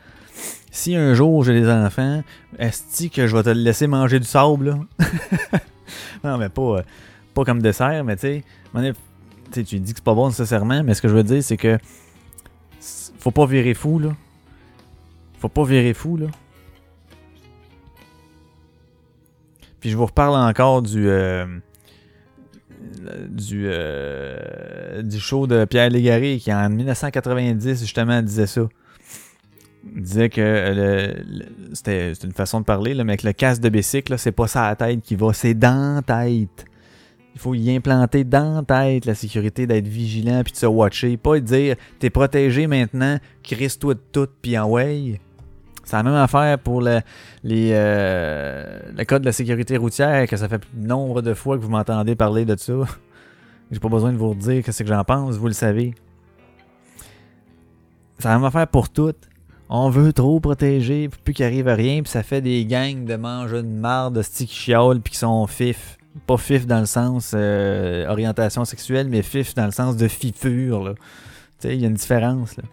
Si un jour j'ai des enfants, est-ce que je vais te laisser manger du sable, là? non, mais pas, euh, pas comme dessert, mais tu sais, tu dis que c'est pas bon nécessairement, mais ce que je veux dire, c'est que faut pas virer fou, là. Faut pas virer fou, là. Puis je vous reparle encore du euh, du euh, du show de Pierre Légaré qui en 1990 justement disait ça. Il disait que euh, c'était une façon de parler là, mais que le casque de bicycle c'est pas la tête qui va, c'est dans tête. Il faut y implanter dans tête la sécurité d'être vigilant puis de se watcher, pas dire t'es protégé maintenant, crisse-toi de tout puis en way. C'est la même affaire pour euh, le code de la sécurité routière, que ça fait nombre de fois que vous m'entendez parler de ça. J'ai pas besoin de vous redire ce que j'en pense, vous le savez. C'est la même affaire pour toutes. On veut trop protéger, pour plus qu'il arrive à rien, puis ça fait des gangs de mangeurs de marde, de stick chiolent, puis qui sont fif. Pas fif dans le sens euh, orientation sexuelle, mais fif dans le sens de fifure, là. Tu sais, il y a une différence, là.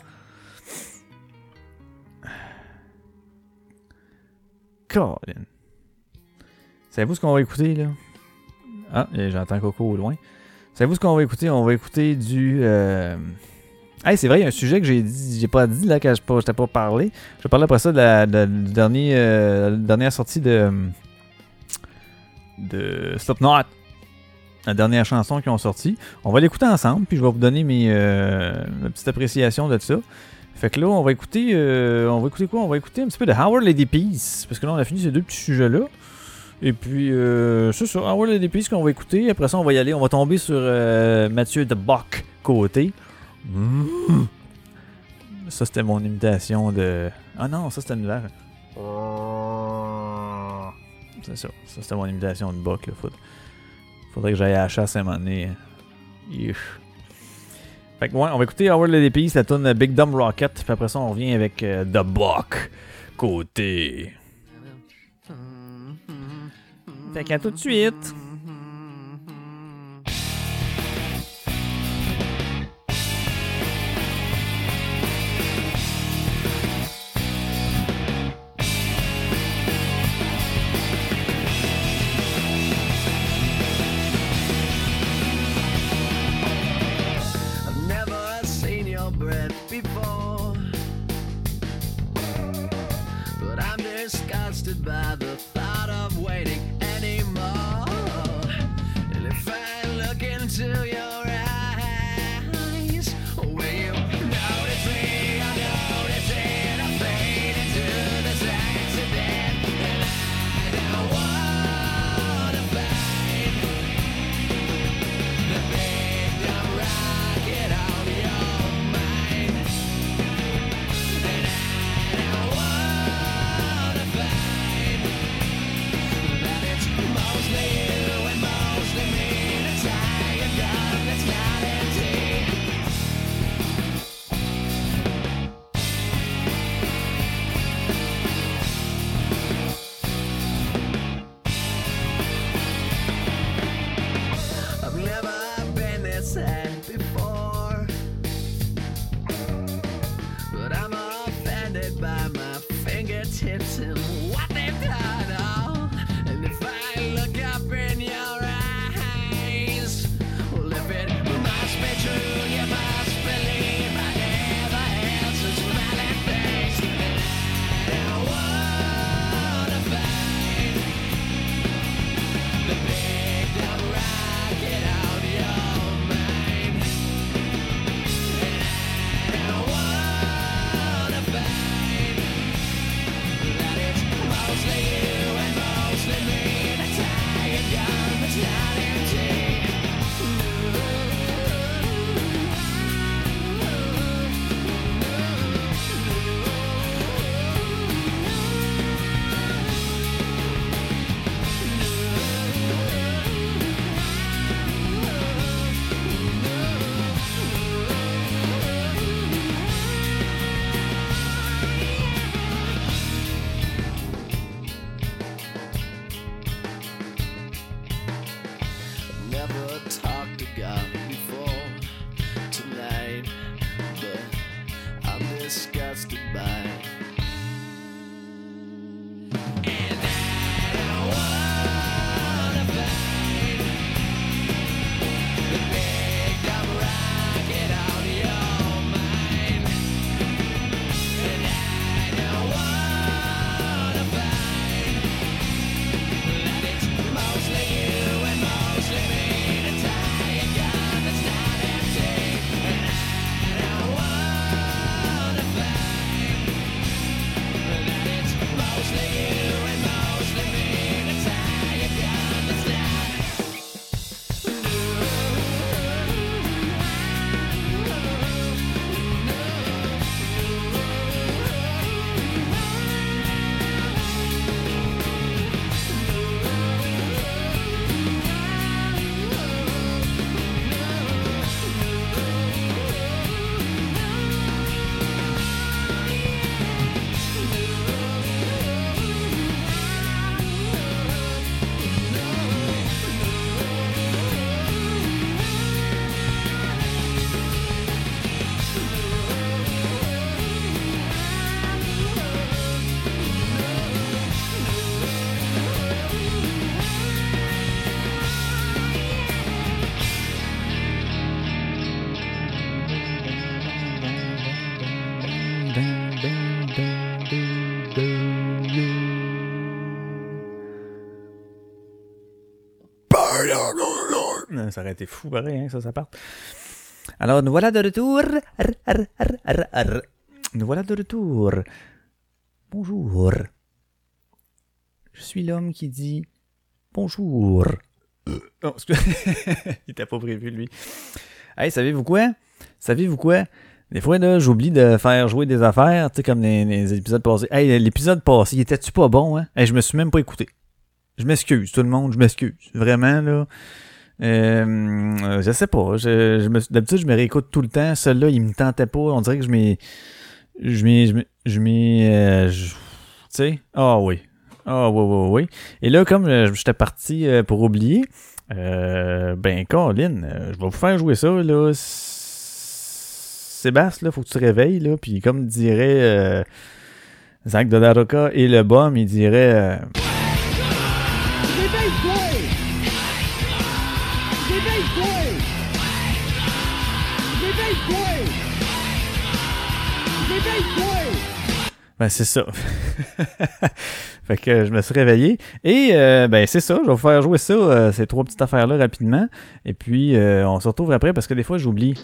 Savez-vous ce qu'on va écouter, là? Ah, j'entends Coco au loin. Savez-vous ce qu'on va écouter? On va écouter du... Euh... Hey, c'est vrai, il y a un sujet que j'ai dit, j'ai pas dit, là, que je je t'ai pas parlé. Je parlais après ça de euh, la dernière sortie de... de Slipknot. La dernière chanson qu'ils ont sortie. On va l'écouter ensemble, puis je vais vous donner mes, euh, ma petite de ça. Fait que là, on va écouter. euh, on va écouter quoi? On va écouter un petit peu de Howard Lady Peace. Parce que là, on a fini ces deux petits sujets-là. Et puis, euh, c'est ça, Howard Lady Peace qu'on va écouter. Après ça, on va y aller. On va tomber sur euh, Mathieu de Bock côté. Ça, c'était mon imitation de. Ah non, ça, c'était une verre. C'est ça. Ça, c'était mon imitation de Bock. Là. Faut- Faudrait que j'aille à la chasse à un moment donné. Fait que ouais, on va écouter Howard Lady Peace, la tune Big Dumb Rocket, puis après ça on revient avec euh, The Buck côté. Fait qu'à tout de suite. Euh, Ça aurait été fou, pareil, hein, ça, ça parte. Alors, nous voilà de retour. Arr, arr, arr. Nous voilà de retour. Bonjour. Je suis l'homme qui dit bonjour. Oh, excuse- Il était pas prévu, lui. Hey, savez-vous quoi? Savez-vous quoi? Des fois, là, j'oublie de faire jouer des affaires, tu sais, comme les, les épisodes passés. Hey, l'épisode passé, il était-tu pas bon, hein? Hey, je me suis même pas écouté. Je m'excuse, tout le monde, je m'excuse. Vraiment, là. Euh, je sais pas. Je, d'habitude, je me réécoute tout le temps. Celui-là, il me tentait pas. On dirait que je m'ai. Je m'ai. Je m'ai. euh, tu sais? Ah oui. Ah oui, oui, oui. Et là, comme euh, j'étais parti euh, pour oublier, euh, ben, Colin, euh, je vais vous faire jouer ça, là. Sébastien, faut que tu te réveilles, là. Puis, comme dirait euh, Zach de Daroca et le bum, il dirait. Ben, c'est ça. fait que je me suis réveillé. Et euh, ben c'est ça, je vais vous faire jouer ça, euh, ces trois petites affaires-là rapidement. Et puis euh, on se retrouve après parce que des fois j'oublie.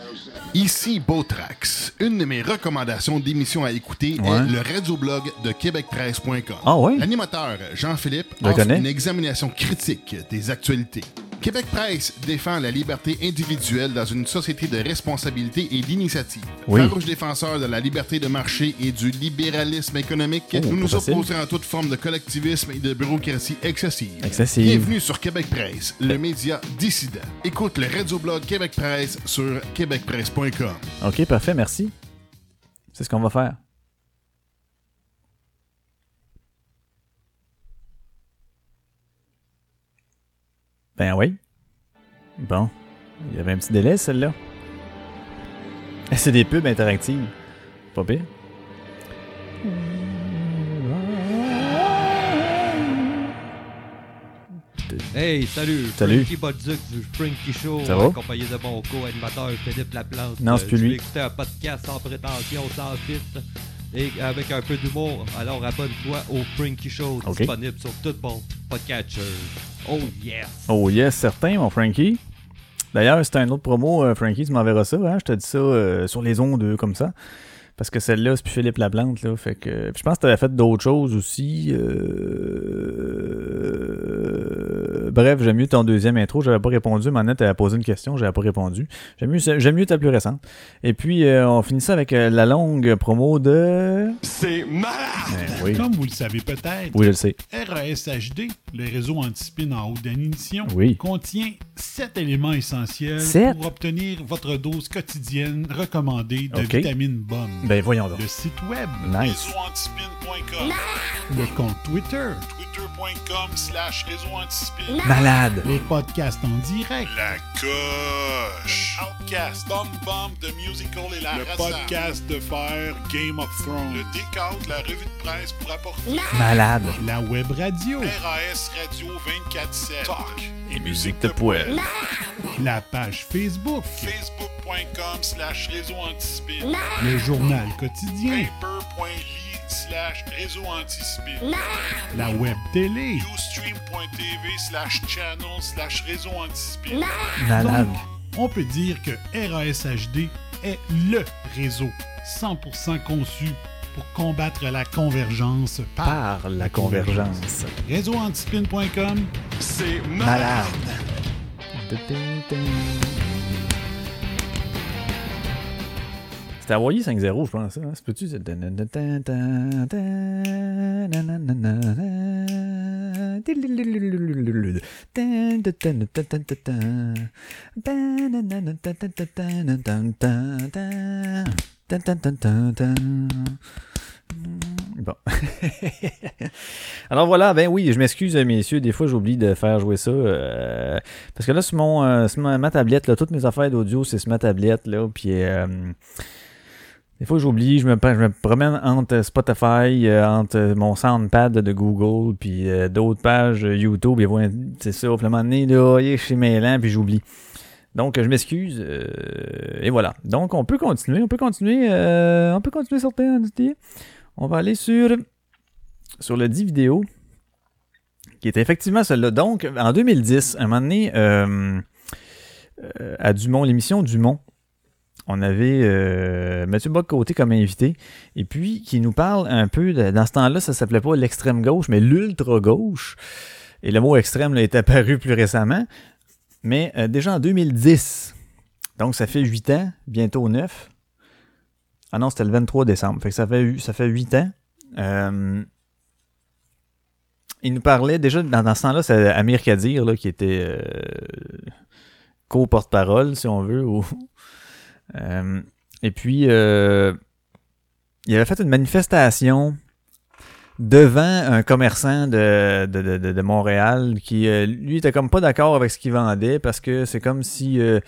Ici Botrax. Une de mes recommandations d'émissions à écouter Ouais. est le radioblog de québecpresse.com. Ah ouais? L'animateur Jean-Philippe offre connais. une examination critique des actualités. Québec Presse défend la liberté individuelle dans une société de responsabilité et d'initiative. Oui. Farouche défenseur de la liberté de marché et du libéralisme économique, Oh, nous nous opposons à toute forme de collectivisme et de bureaucratie excessive. Excessive. Bienvenue sur Québec Presse, le média dissident. Écoute le radioblog Québec Presse sur québecpresse.com. Ok, parfait, merci. C'est ce qu'on va faire. Ben oui. Bon. Il y avait un petit délai, celle-là. C'est des pubs interactives. Pas pire. Hey, salut! Salut. Frankie Bolduc du Frankie Show, Ça va? accompagné de mon co-animateur Philippe Laplante. Non, c'est plus lui. écouter un podcast sans prétention, sans filtre et avec un peu d'humour. Alors abonne-toi au Frankie Show, disponible sur tout bon podcatcher. Oh yes! Oh yes, certain, mon Frankie. D'ailleurs, c'est un autre promo, euh, Frankie, tu m'enverras ça, hein? Je te dis ça euh, sur les ondes, euh, comme ça. Parce que celle-là, c'est plus Philippe Laplante, là. Fait que. Puis je pense que t'avais fait d'autres choses aussi. euh, Bref, j'aime mieux ton deuxième intro. J'avais pas répondu. Manette t'avais posé une question, j'avais pas répondu. J'aime mieux, j'aime mieux ta plus récente. Et puis, euh, on finit ça avec euh, la longue promo de. C'est malade! Oui. Comme vous le savez peut-être, Oui, je le sais. RASHD, le réseau anti-spin en haute définition, Oui. contient sept éléments essentiels Sept? pour obtenir votre dose quotidienne recommandée de vitamine bonne. Ben, voyons donc. Le site web, Nice. réseauantispin.com. Le compte Twitter, facebook.com slash réseau anticipé. Malade. Les podcasts en direct. La coche. Outcast, Bomb Bomb de Musical et la Le Raza. podcast de faire Game of Thrones. Le décompte, la revue de presse pour apporter. Malade. La web radio. RAS Radio 24-7. Talk. Et musique de poêle. La page Facebook. Facebook.com slash réseau anticipé. Le journal quotidien. Paper.ly slash réseau anticipé. La web télé. Ustream.tv slash channel slash réseau anticipé. Malade. Donc, on peut dire que RASHD est LE réseau 100% conçu pour combattre la convergence par, Par la convergence. réseauantispin.com. C'est Malade. C'était Hawaii 5-0, je pense. Hein? Peux-tu? Bon. Alors voilà, ben oui, je m'excuse, messieurs. Des fois, j'oublie de faire jouer ça. euh, parce que là, sur, mon, euh, sur ma, ma tablette, là, toutes mes affaires d'audio, c'est sur ma tablette. Là, puis, euh, des fois, j'oublie. Je me, je me promène entre Spotify, euh, entre mon Soundpad de Google, puis euh, d'autres pages euh, YouTube. Et voilà, c'est ça. Un moment donné, là, je suis mêlant, puis j'oublie. Donc, je m'excuse. euh, et voilà. Donc, on peut continuer. On peut continuer. on peut continuer sur. On va aller sur, sur le 10 vidéo, qui était effectivement celle-là. Donc, en 2010, à un moment donné, à Dumont, l'émission Dumont, on avait euh, Mathieu Bock-Côté comme invité, et puis qui nous parle un peu, de- dans ce temps-là, ça s'appelait pas l'extrême gauche, mais l'ultra-gauche. Et le mot extrême là, est apparu plus récemment, mais euh, déjà en 2010. Donc, ça fait 8 ans, bientôt 9. Ah non, c'était le 23 décembre. Fait que ça fait, ça fait 8 ans. Euh, il nous parlait déjà, dans, ce temps-là, c'est Amir Kadir là, qui était co-porte-parole, si on veut. ou- et puis, euh, il avait fait une manifestation devant un commerçant de, de, de- de- Montréal qui, euh, lui, était comme pas d'accord avec ce qu'il vendait parce que c'est comme si... euh,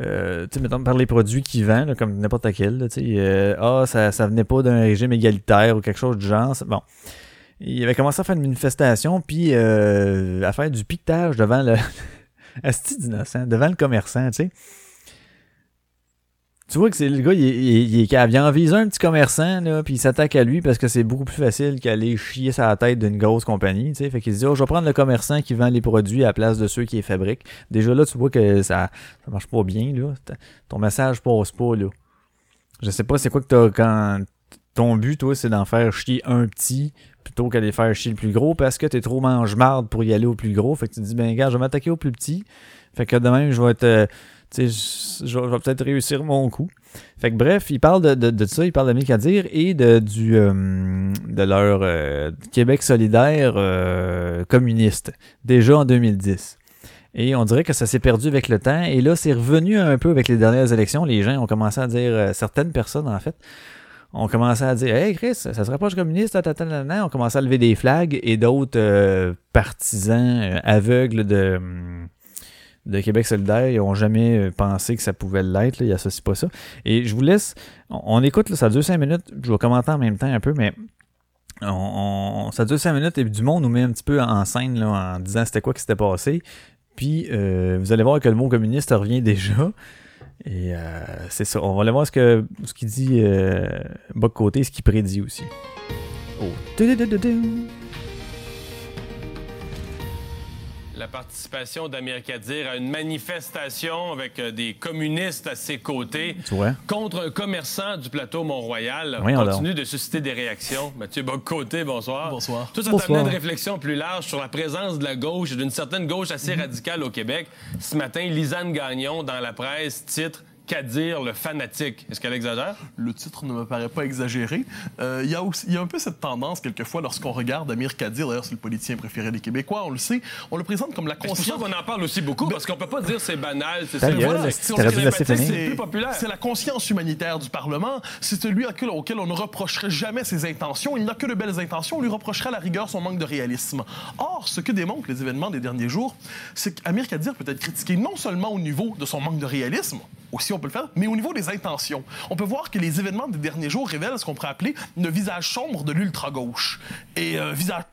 euh, tu sais, mettons, par les produits qu'il vend, là, comme n'importe lequel, là, tu sais, euh, ah, ça, ça venait pas d'un régime égalitaire ou quelque chose du genre. Bon. Il avait commencé à faire une manifestation, puis euh, à faire du piquetage devant le. Asti d'innocent, devant le commerçant, tu sais. Tu vois que c'est le gars, il, il, il. Il un petit commerçant, là, puis il s'attaque à lui parce que c'est beaucoup plus facile qu'aller chier sa tête d'une grosse compagnie, sais. Fait qu'il se dit, oh, je vais prendre le commerçant qui vend les produits à la place de ceux qui les fabriquent. Déjà là, tu vois que ça, ça marche pas bien, là. Ton message passe pas, là. Je sais pas c'est quoi que t'as quand ton but, toi, c'est d'en faire chier un petit plutôt qu'aller faire chier le plus gros parce que t'es trop mange-marde pour y aller au plus gros. Fait que tu te dis, ben, gars, je vais m'attaquer au plus petit. Fait que de même, je vais être. Je, je vais peut-être réussir mon coup. Fait que bref, il parle de, de, de ça, il parle de Micadir et de, du, euh, de leur euh, Québec solidaire euh, communiste, déjà en 2010. Et on dirait que ça s'est perdu avec le temps. Et là, c'est revenu un peu avec les dernières élections. Les gens ont commencé à dire, euh, certaines personnes en fait, ont commencé à dire Hey Chris, ça se rapproche communiste, on commencé à lever des flags et d'autres euh, partisans euh, aveugles de, hum, de Québec solidaire ils n'ont jamais euh, pensé que ça pouvait l'être, ils associent pas ça. Et je vous laisse, on, on écoute, là, ça dure 5 minutes, je vais commenter en même temps un peu, mais on, on- ça dure 5 minutes et du monde nous met un petit peu en scène là, en disant c'était quoi qui s'était passé. Puis euh, vous allez voir que le mot communiste revient déjà. Et euh, c'est ça. On va aller voir ce que ce qu'il dit euh, Boc côté, ce qu'il prédit aussi. Oh. La participation d'Amir Kadir à une manifestation avec euh, des communistes à ses côtés contre un commerçant du plateau Mont-Royal continue de susciter des réactions. Mathieu Bocoté, bonsoir. Bonsoir. Tout ça t'amenait une réflexion plus large sur la présence de la gauche et d'une certaine gauche assez radicale au Québec. Ce matin, Lisanne Gagnon, dans la presse, titre Kadir, le fanatique. Est-ce qu'elle exagère? Le titre ne me paraît pas exagéré. Euh, Il y, a aussi- il y a un peu cette tendance, quelquefois, lorsqu'on regarde Amir Kadir, d'ailleurs, c'est le politicien préféré des Québécois, on le sait, on le présente comme la C'est pour ça conscience. qu'on en parle aussi beaucoup, parce qu'on peut pas dire c'est banal, c'est voilà, plus populaire. La conscience humanitaire du Parlement. C'est celui auquel, auquel on ne reprocherait jamais ses intentions. Il n'a que de belles intentions. On lui reprocherait à la rigueur son manque de réalisme. Or, ce que démontrent les événements des derniers jours, c'est qu'Amir Kadir peut être critiqué non seulement au niveau de son manque de réalisme, aussi on peut le faire, mais au niveau des intentions. On peut voir que les événements des derniers jours révèlent ce qu'on pourrait appeler le visage sombre de l'ultra-gauche. Et euh, visage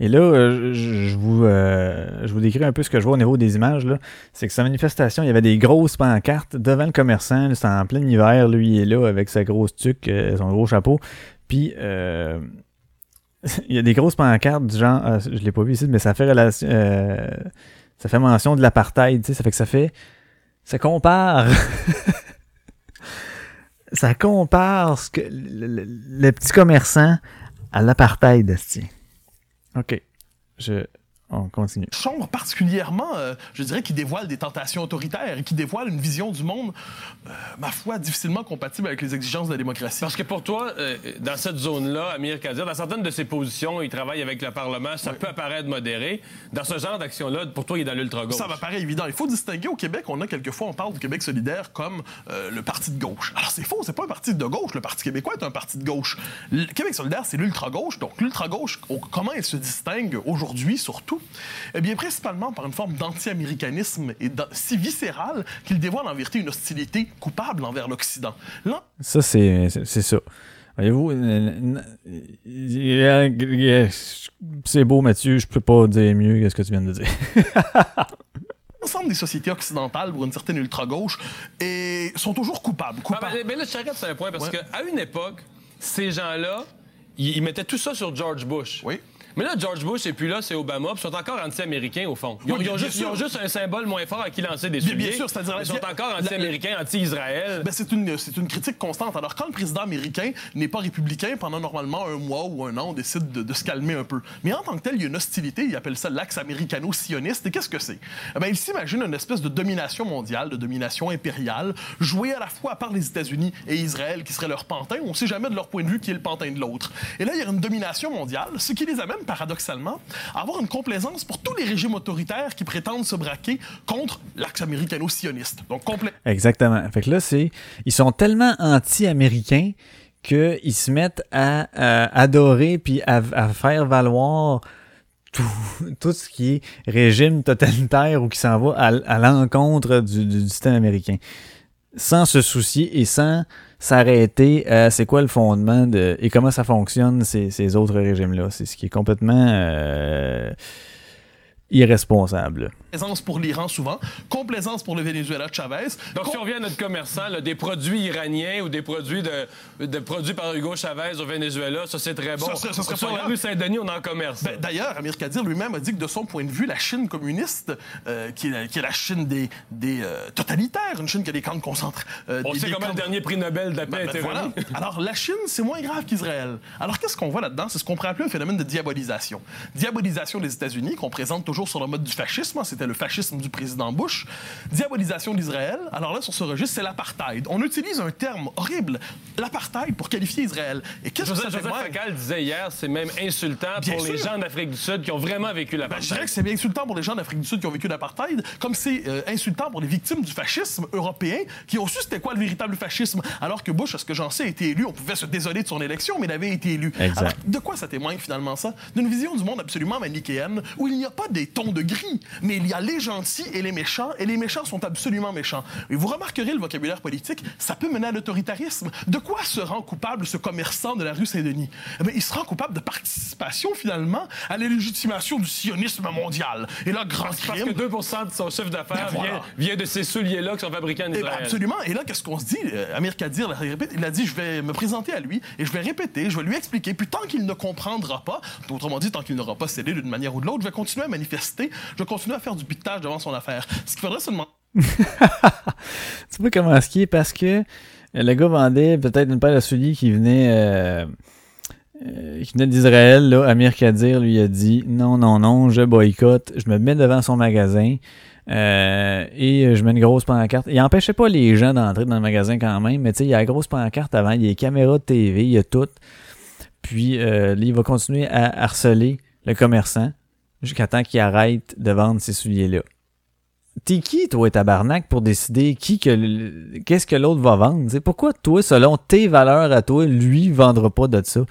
Et là, euh, je, vous, euh, vous décris un peu ce que je vois au niveau des images. C'est que sa manifestation, il y avait des grosses pancartes devant le commerçant. C'est en plein hiver. Lui, il est là avec sa grosse tuque, euh, son gros chapeau. Puis, il y a des grosses pancartes du genre, ah, je l'ai pas vu ici, mais ça fait ça fait mention de l'apartheid. Ça fait que ça fait, ça compare. ça compare ce que le, le- le petit commerçant à l'apartheid. OK. Je... On continue. sombre particulièrement, euh, je dirais, qui dévoile des tentations autoritaires et qui dévoile une vision du monde, euh, ma foi, difficilement compatible avec les exigences de la démocratie. Parce que pour toi, euh, dans cette zone-là, Amir Kadir, dans certaines de ses positions, il travaille avec le Parlement, ça peut apparaître modéré. Dans ce genre d'action-là, pour toi, il est dans l'ultra-gauche. Ça me paraît évident. Il faut distinguer au Québec, on a quelquefois, on parle du Québec solidaire comme euh, le parti de gauche. Alors c'est faux, c'est pas un parti de gauche. Le Parti québécois est un parti de gauche. Le Québec solidaire, c'est l'ultra-gauche. Donc l'ultra-gauche, on- comment elle se distingue aujourd'hui, surtout? Eh bien, principalement par une forme d'anti-américanisme et si viscérale qu'il dévoile en vérité une hostilité coupable envers l'Occident. L'an- Ça, c'est ça. Voyez-vous, c'est beau, Mathieu, je peux pas dire mieux que ce que tu viens de dire. L'ensemble des sociétés occidentales, pour une certaine ultra-gauche, et sont toujours coupables. Coupables. mais, mais là, je t'arrête sur un point, parce Ouais. qu'à une époque, ces gens-là, ils, ils mettaient tout ça sur George Bush. Oui. Mais là, George Bush, et puis là, c'est Obama, puis ils sont encore anti-américains, au fond. Ils ont, Oui, ils ont bien juste, sûr. ils ont juste un symbole moins fort à qui lancer des souliers. bien sûr, c'est-à-dire- Ils sont encore anti-américains, anti-Israël. Ben, c'est une, critique constante. Alors, quand le président américain n'est pas républicain, pendant normalement un mois ou un an, on décide de, de se calmer un peu. Mais en tant que tel, il y a une hostilité, il appelle ça l'axe américano-sioniste. Et qu'est-ce que c'est? Eh ben, il s'imagine une espèce de domination mondiale, de domination impériale, jouée à la fois par les États-Unis et Israël, qui serait leur pantin. On ne sait jamais de leur point de vue qui est le pantin de l'autre. Et là, il y a une domination mondiale, ce qui les amène paradoxalement avoir une complaisance pour tous les régimes autoritaires qui prétendent se braquer contre l'axe américano-sioniste. Donc, complè- Exactement. Fait que là, c'est. Ils sont tellement anti-américains qu'ils se mettent à, adorer puis à, faire valoir tout, tout ce qui est régime totalitaire ou qui s'en va à, à l'encontre du, du système américain. Sans se soucier et sans s'arrêter à c'est quoi le fondement de, et comment ça fonctionne ces, ces autres régimes-là. C'est ce qui est complètement euh, irresponsable. Complaisance pour l'Iran souvent, complaisance pour le Venezuela de Chavez. Donc, com- si on vient à notre commerçant, là, des produits iraniens ou des produits de, de produits par Hugo Chavez au Venezuela, ça, c'est très bon. Ça, ça, ça serait Sur pas la rue Saint-Denis, on en commerce. Ben, D'ailleurs, Amir Kadir lui-même a dit que de son point de vue, la Chine communiste, euh, qui, est la, qui est la Chine des, des euh, totalitaires, une Chine qui a des camps de concentration. on sait comment le dernier prix Nobel de la paix voilà. remis. Alors, la Chine, c'est moins grave qu'Israël. Alors, qu'est-ce qu'on voit là-dedans? C'est ce qu'on pourrait appeler un phénomène de diabolisation. Diabolisation des États-Unis, qu'on présente toujours sur le mode du fascisme. hein, C'était le fascisme du président Bush. Diabolisation d'Israël. Alors là, sur ce registre, c'est l'apartheid. On utilise un terme horrible, l'apartheid, pour qualifier Israël. Et qu'est-ce que ça Joseph? Facal disait hier, c'est même insultant Bien pour les sûr. gens d'Afrique du Sud qui ont vraiment vécu la Ben, je dirais que c'est bien insultant pour les gens d'Afrique du Sud qui ont vécu l'apartheid, comme c'est euh, insultant pour les victimes du fascisme européen qui ont su c'était quoi le véritable fascisme. Alors que Bush, à ce que j'en sais, a été élu. On pouvait se désoler de son élection, mais il avait été élu. Exact. Alors, de quoi ça témoigne finalement ça? D'une vision du monde absolument manichéenne où il n'y a pas des tons de gris, mais il y a les gentils et les méchants, et les méchants sont absolument méchants. Et vous remarquerez le vocabulaire politique, ça peut mener à l'autoritarisme. De quoi se rend coupable ce commerçant de la rue Saint-Denis? Eh Il se rend coupable de participation finalement à la légitimation du sionisme mondial. Et là, grand Parce crime. que 2 de son chiffre d'affaires Ben voilà. vient, vient de ces souliers-là qui sont fabriqués en Eh ben, Israël. absolument. Et là, qu'est-ce qu'on se dit? Euh, Amir Kadir l'a répété. Il a dit, je vais me présenter à lui et je vais répéter, je vais lui expliquer. Puis tant qu'il ne comprendra pas, autrement dit, tant qu'il n'aura pas cédé d'une manière ou de l'autre, je vais continuer à manifester, je vais continuer à faire du piquetage devant son affaire. Ce qu'il faudrait se demander, Tu pas comment ce qui est parce que le gars vendait peut-être une paire de souliers qui venait euh, euh, qui venait d'Israël, là, Amir Kadir lui a dit non, non, non, je boycotte, je me mets devant son magasin euh, et je mets une grosse pancarte. Il empêchait pas les gens d'entrer dans le magasin quand même, mais tu sais, il y a la grosse pancarte avant, il y a les caméras de TV, il y a tout. Puis euh, là, il va continuer à harceler le commerçant jusqu'à temps qu'il arrête de vendre ces souliers-là. T'es qui, toi, tabarnak, pour décider qui que qu'est-ce que l'autre va vendre? T'sais, pourquoi, toi, selon tes valeurs à toi, lui vendra pas de ça?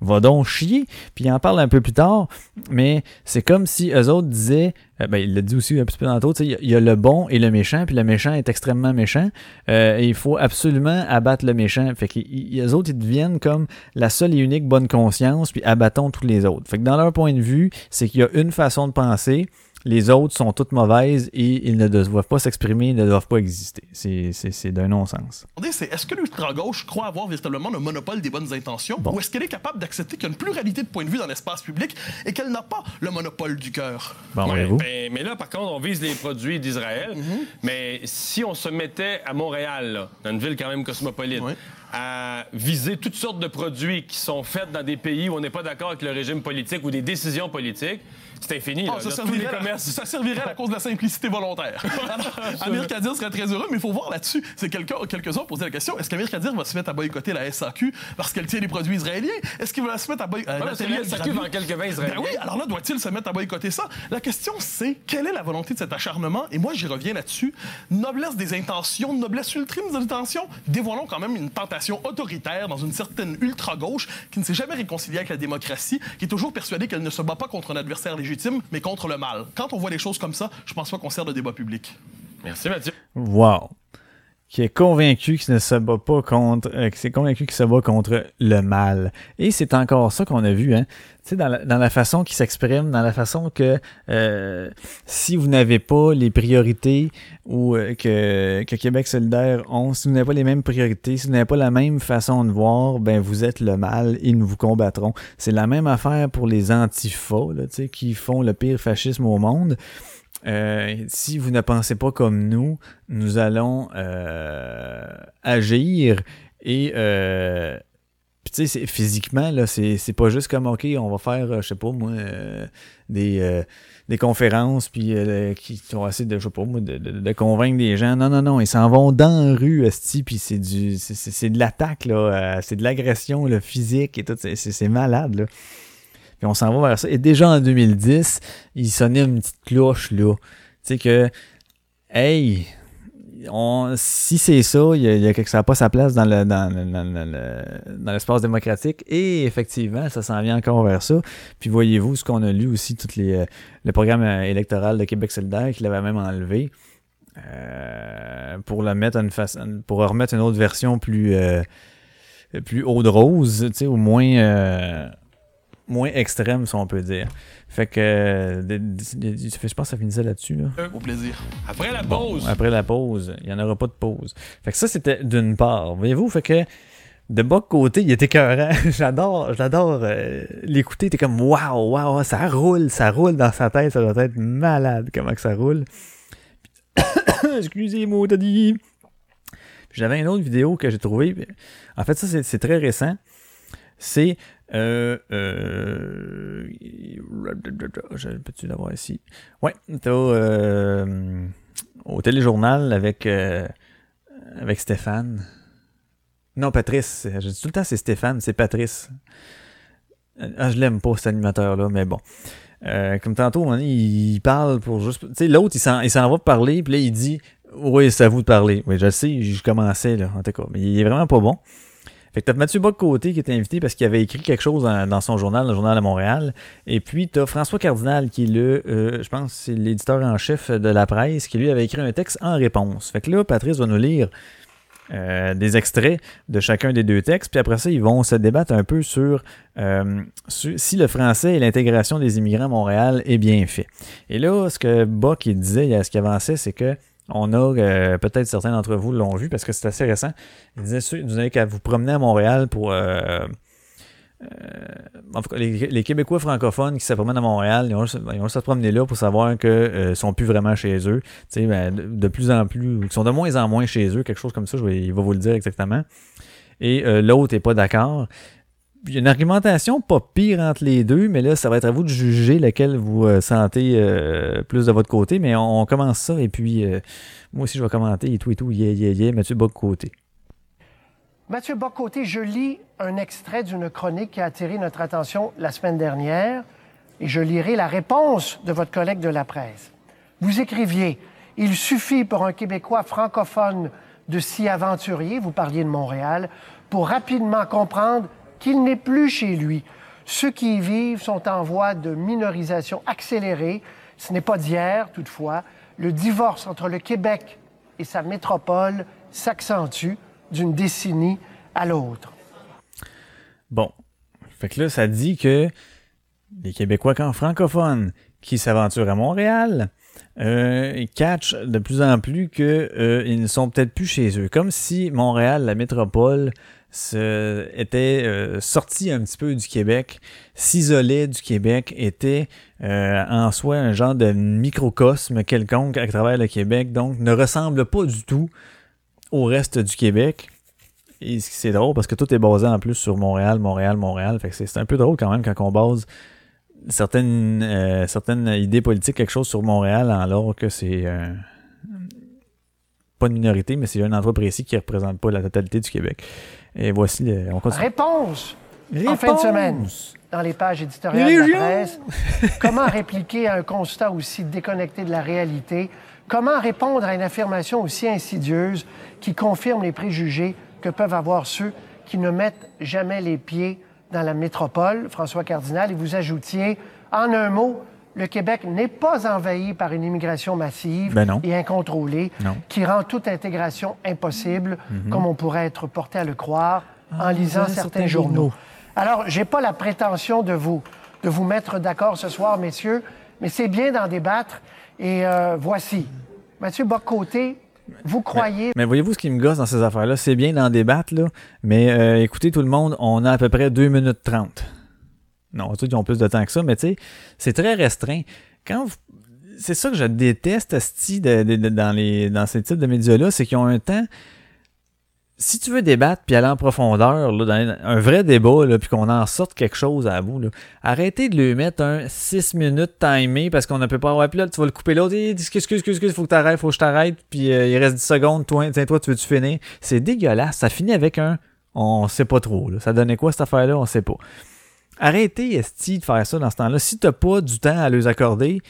Va donc chier. Puis il en parle un peu plus tard, mais c'est comme si eux autres disaient, euh, ben, il l'a dit aussi un petit peu tantôt, il y a- le bon et le méchant, puis le méchant est extrêmement méchant. Euh, il faut absolument abattre le méchant. Fait qu'ils autres, ils deviennent comme la seule et unique bonne conscience, puis abattons tous les autres. Fait que dans leur point de vue, c'est qu'il y a une façon de penser, les autres sont toutes mauvaises et ils ne doivent pas s'exprimer, ils ne doivent pas exister. C'est- C'est c'est d'un non-sens. c'est est-ce que l'ultra-gauche croit avoir véritablement le monopole des bonnes intentions ou est-ce qu'elle est capable d'accepter qu'il y a une pluralité de points de vue dans l'espace public et qu'elle n'a pas le monopole du cœur? Bon, Ouais, voyez-vous. ben, mais là, par contre, on vise les produits d'Israël. Mais si on se mettait à Montréal, là, dans une ville quand même cosmopolite, Ouais. À viser toutes sortes de produits qui sont faits dans des pays où on n'est pas d'accord avec le régime politique ou des décisions politiques, c'est infini. Ah, là. ça, Là, servirait les à, commerces. ça servirait à la cause de la simplicité volontaire. Amir Kadir serait très heureux, mais il faut voir là-dessus. C'est quelqu'un, quelques-uns ont posé la question est-ce qu'Amir Kadir va se mettre à boycotter la SAQ parce qu'elle tient les produits israéliens? Est-ce qu'il va se mettre à boycotter que la SAQ vend quelques vins israéliens. Ben oui, alors là, doit-il se mettre à boycotter ça? La question, c'est quelle est la volonté de cet acharnement? Et moi, j'y reviens là-dessus. Noblesse des intentions, noblesse ultime des intentions. Dévoilons quand même une autoritaire dans une certaine ultra-gauche qui ne s'est jamais réconciliée avec la démocratie, qui est toujours persuadée qu'elle ne se bat pas contre un adversaire légitime, mais contre le mal. Quand on voit les choses comme ça, je pense pas qu'on sert de débat public. Merci, Mathieu. Wow. Qui est convaincu qu'il ne se bat pas contre. euh, s'est convaincu qu'il se bat contre le mal. Et c'est encore ça qu'on a vu, hein. Tu sais, dans la, dans la façon qu'il s'exprime, dans la façon que euh, si vous n'avez pas les priorités ou euh, que, que Québec solidaire ont, si vous n'avez pas les mêmes priorités, si vous n'avez pas la même façon de voir, ben vous êtes le mal et nous vous combattrons. C'est la même affaire pour les antifas, là, tu sais, qui font le pire fascisme au monde. Euh, si vous ne pensez pas comme nous, nous allons euh, agir et euh, tu sais, physiquement, là, c'est pas juste comme OK, on va faire, euh, je sais pas moi, euh, des, euh, des conférences puis euh, qui sont assez de, je sais pas moi, de, de- de convaincre des gens. Non, non, non, ils s'en vont dans la rue, esti, puis c'est du c'est- de l'attaque, là, euh, c'est de l'agression là, physique et tout, c'est malade, là. Puis on s'en va vers ça. Et déjà en 2010, il sonnait une petite cloche, là. Tu sais que, hey, si c'est ça, il y a, il y a ça n'a pas sa place dans le dans, dans le- le- dans l'espace démocratique. Et effectivement, ça s'en vient encore vers ça. Puis voyez-vous ce qu'on a lu aussi, toutes les, euh, le programme euh, électoral de Québec solidaire, qu'il avait même enlevé. euh, pour le mettre une face, pour remettre une autre version plus plus haut de rose, tu sais, au moins moins extrême, si on peut dire. Fait que euh, je pense que ça finissait là-dessus. Là. Au plaisir. Après la Bon, pause. après la pause, il n'y en aura pas de pause. Fait que ça, c'était d'une part. Voyez-vous, fait que de bas de côté, il était écœurant. j'adore, j'adore euh, l'écouter. T'es comme waouh, waouh, ça roule, ça roule dans sa tête. Ça doit être malade comment que ça roule. Excusez-moi, t'as dit. Puis J'avais une autre vidéo que j'ai trouvée. En fait, ça, c'est- c'est très récent. C'est. Euh, euh, je- Peux-tu l'avoir ici? Ouais, t'as euh, au téléjournal avec, euh, avec Stéphane. Non, Patrice. Je dis tout le temps c'est Stéphane, c'est Patrice. Euh, Ah, je l'aime pas cet animateur-là, mais bon. Euh, comme tantôt, il parle pour juste. Tu sais, l'autre, il s'en va parler, puis là, il dit Oui, c'est à vous de parler. Oui, je sais, je commençais, là, en tout cas. Mais il est vraiment pas bon. Fait que t'as Mathieu Bock-Côté qui était invité parce qu'il avait écrit quelque chose dans, son journal, le journal de Montréal. Et puis t'as François Cardinal qui est le, euh, je pense, c'est l'éditeur en chef de la presse, qui lui avait écrit un texte en réponse. Fait que là, Patrice va nous lire euh, des extraits de chacun des deux textes, puis après ça, ils vont se débattre un peu sur, euh, sur si le français et l'intégration des immigrants à Montréal est bien fait. Et là, ce que Bock disait, ce qu'il avançait, c'est que on a, euh, peut-être certains d'entre vous l'ont vu parce que c'est assez récent. Il disait, vous n'avez qu'à vous promener à Montréal pour. euh, euh, les, Québécois francophones qui se promènent à Montréal, ils vont, se promener là pour savoir qu'ils ne sont plus vraiment chez eux. Ben, de, plus en plus, ils sont de moins en moins chez eux, quelque chose comme ça, il va vous le dire exactement. Et euh, l'autre n'est pas d'accord. Il y a une argumentation pas pire entre les deux, mais là, ça va être à vous de juger laquelle vous euh, sentez euh, plus de votre côté. Mais on, commence ça, et puis euh, moi aussi, je vais commenter et tout et tout. Yeah, yeah, yeah. Mathieu Bock-Côté. Mathieu Bocoté, je lis un extrait d'une chronique qui a attiré notre attention la semaine dernière et je lirai la réponse de votre collègue de la presse. Vous écriviez Il suffit pour un Québécois francophone de s'y aventurer, vous parliez de Montréal, pour rapidement comprendre qu'il n'est plus chez lui. Ceux qui y vivent sont en voie de minorisation accélérée. Ce n'est pas d'hier, toutefois. Le divorce entre le Québec et sa métropole s'accentue d'une décennie à l'autre. Bon. Fait que là, ça dit que les Québécois quand francophones qui s'aventurent à Montréal euh, catchent de plus en plus que euh, ne sont peut-être plus chez eux. Comme si Montréal, la métropole, était euh, sorti un petit peu du Québec, s'isolait du Québec, était euh, en soi un genre de microcosme quelconque à travers le Québec, donc ne ressemble pas du tout au reste du Québec. Et c'est drôle parce que tout est basé en plus sur Montréal, Montréal, Montréal. Fait que c'est un peu drôle quand même quand on base certaines, euh, certaines idées politiques, quelque chose sur Montréal, alors que c'est pas une minorité, mais c'est un endroit précis qui représente pas la totalité du Québec. Et voici, le- on continue. Réponse en fin de semaine dans les pages éditoriales Les de la presse. Comment répliquer à un constat aussi déconnecté de la réalité? Comment répondre à une affirmation aussi insidieuse qui confirme les préjugés que peuvent avoir ceux qui ne mettent jamais les pieds dans la métropole? François Cardinal, et vous ajoutiez, en un mot, le Québec n'est pas envahi par une immigration massive Ben et incontrôlée Non. qui rend toute intégration impossible, Mhm. comme on pourrait être porté à le croire en lisant certains, certains journaux. journaux. Alors, j'ai pas la prétention de vous, de vous mettre d'accord ce soir, messieurs, mais c'est bien d'en débattre. Et euh, voici. Mathieu Bocoté, vous croyez... Mais voyez-vous ce qui me gosse dans ces affaires-là? C'est bien d'en débattre, là, mais euh, écoutez tout le monde, on a à peu près 2 minutes 30. Non, ceux qui ont plus de temps que ça, mais tu sais, c'est très restreint. Quand vous- C'est ça que je déteste, asti, de, de- dans, les, dans ces types de médias-là, c'est qu'ils ont un temps... Si tu veux débattre puis aller en profondeur, là, dans un vrai débat, là, puis qu'on en sorte quelque chose à vous, arrêtez de lui mettre un 6 minutes timé parce qu'on ne peut pas avoir. Puis là, tu vas le couper l'autre. Excuse, excuse, excuse, faut que t'arrêtes, faut que je t'arrête. Puis euh, il reste 10 secondes. Toi, tiens, toi, tu veux-tu finir? C'est dégueulasse. Ça finit avec un on sait pas trop. Ça donnait quoi cette affaire-là? On sait pas. Arrêtez, Esti, de faire ça dans ce temps-là. Si t'as pas du temps à les accorder,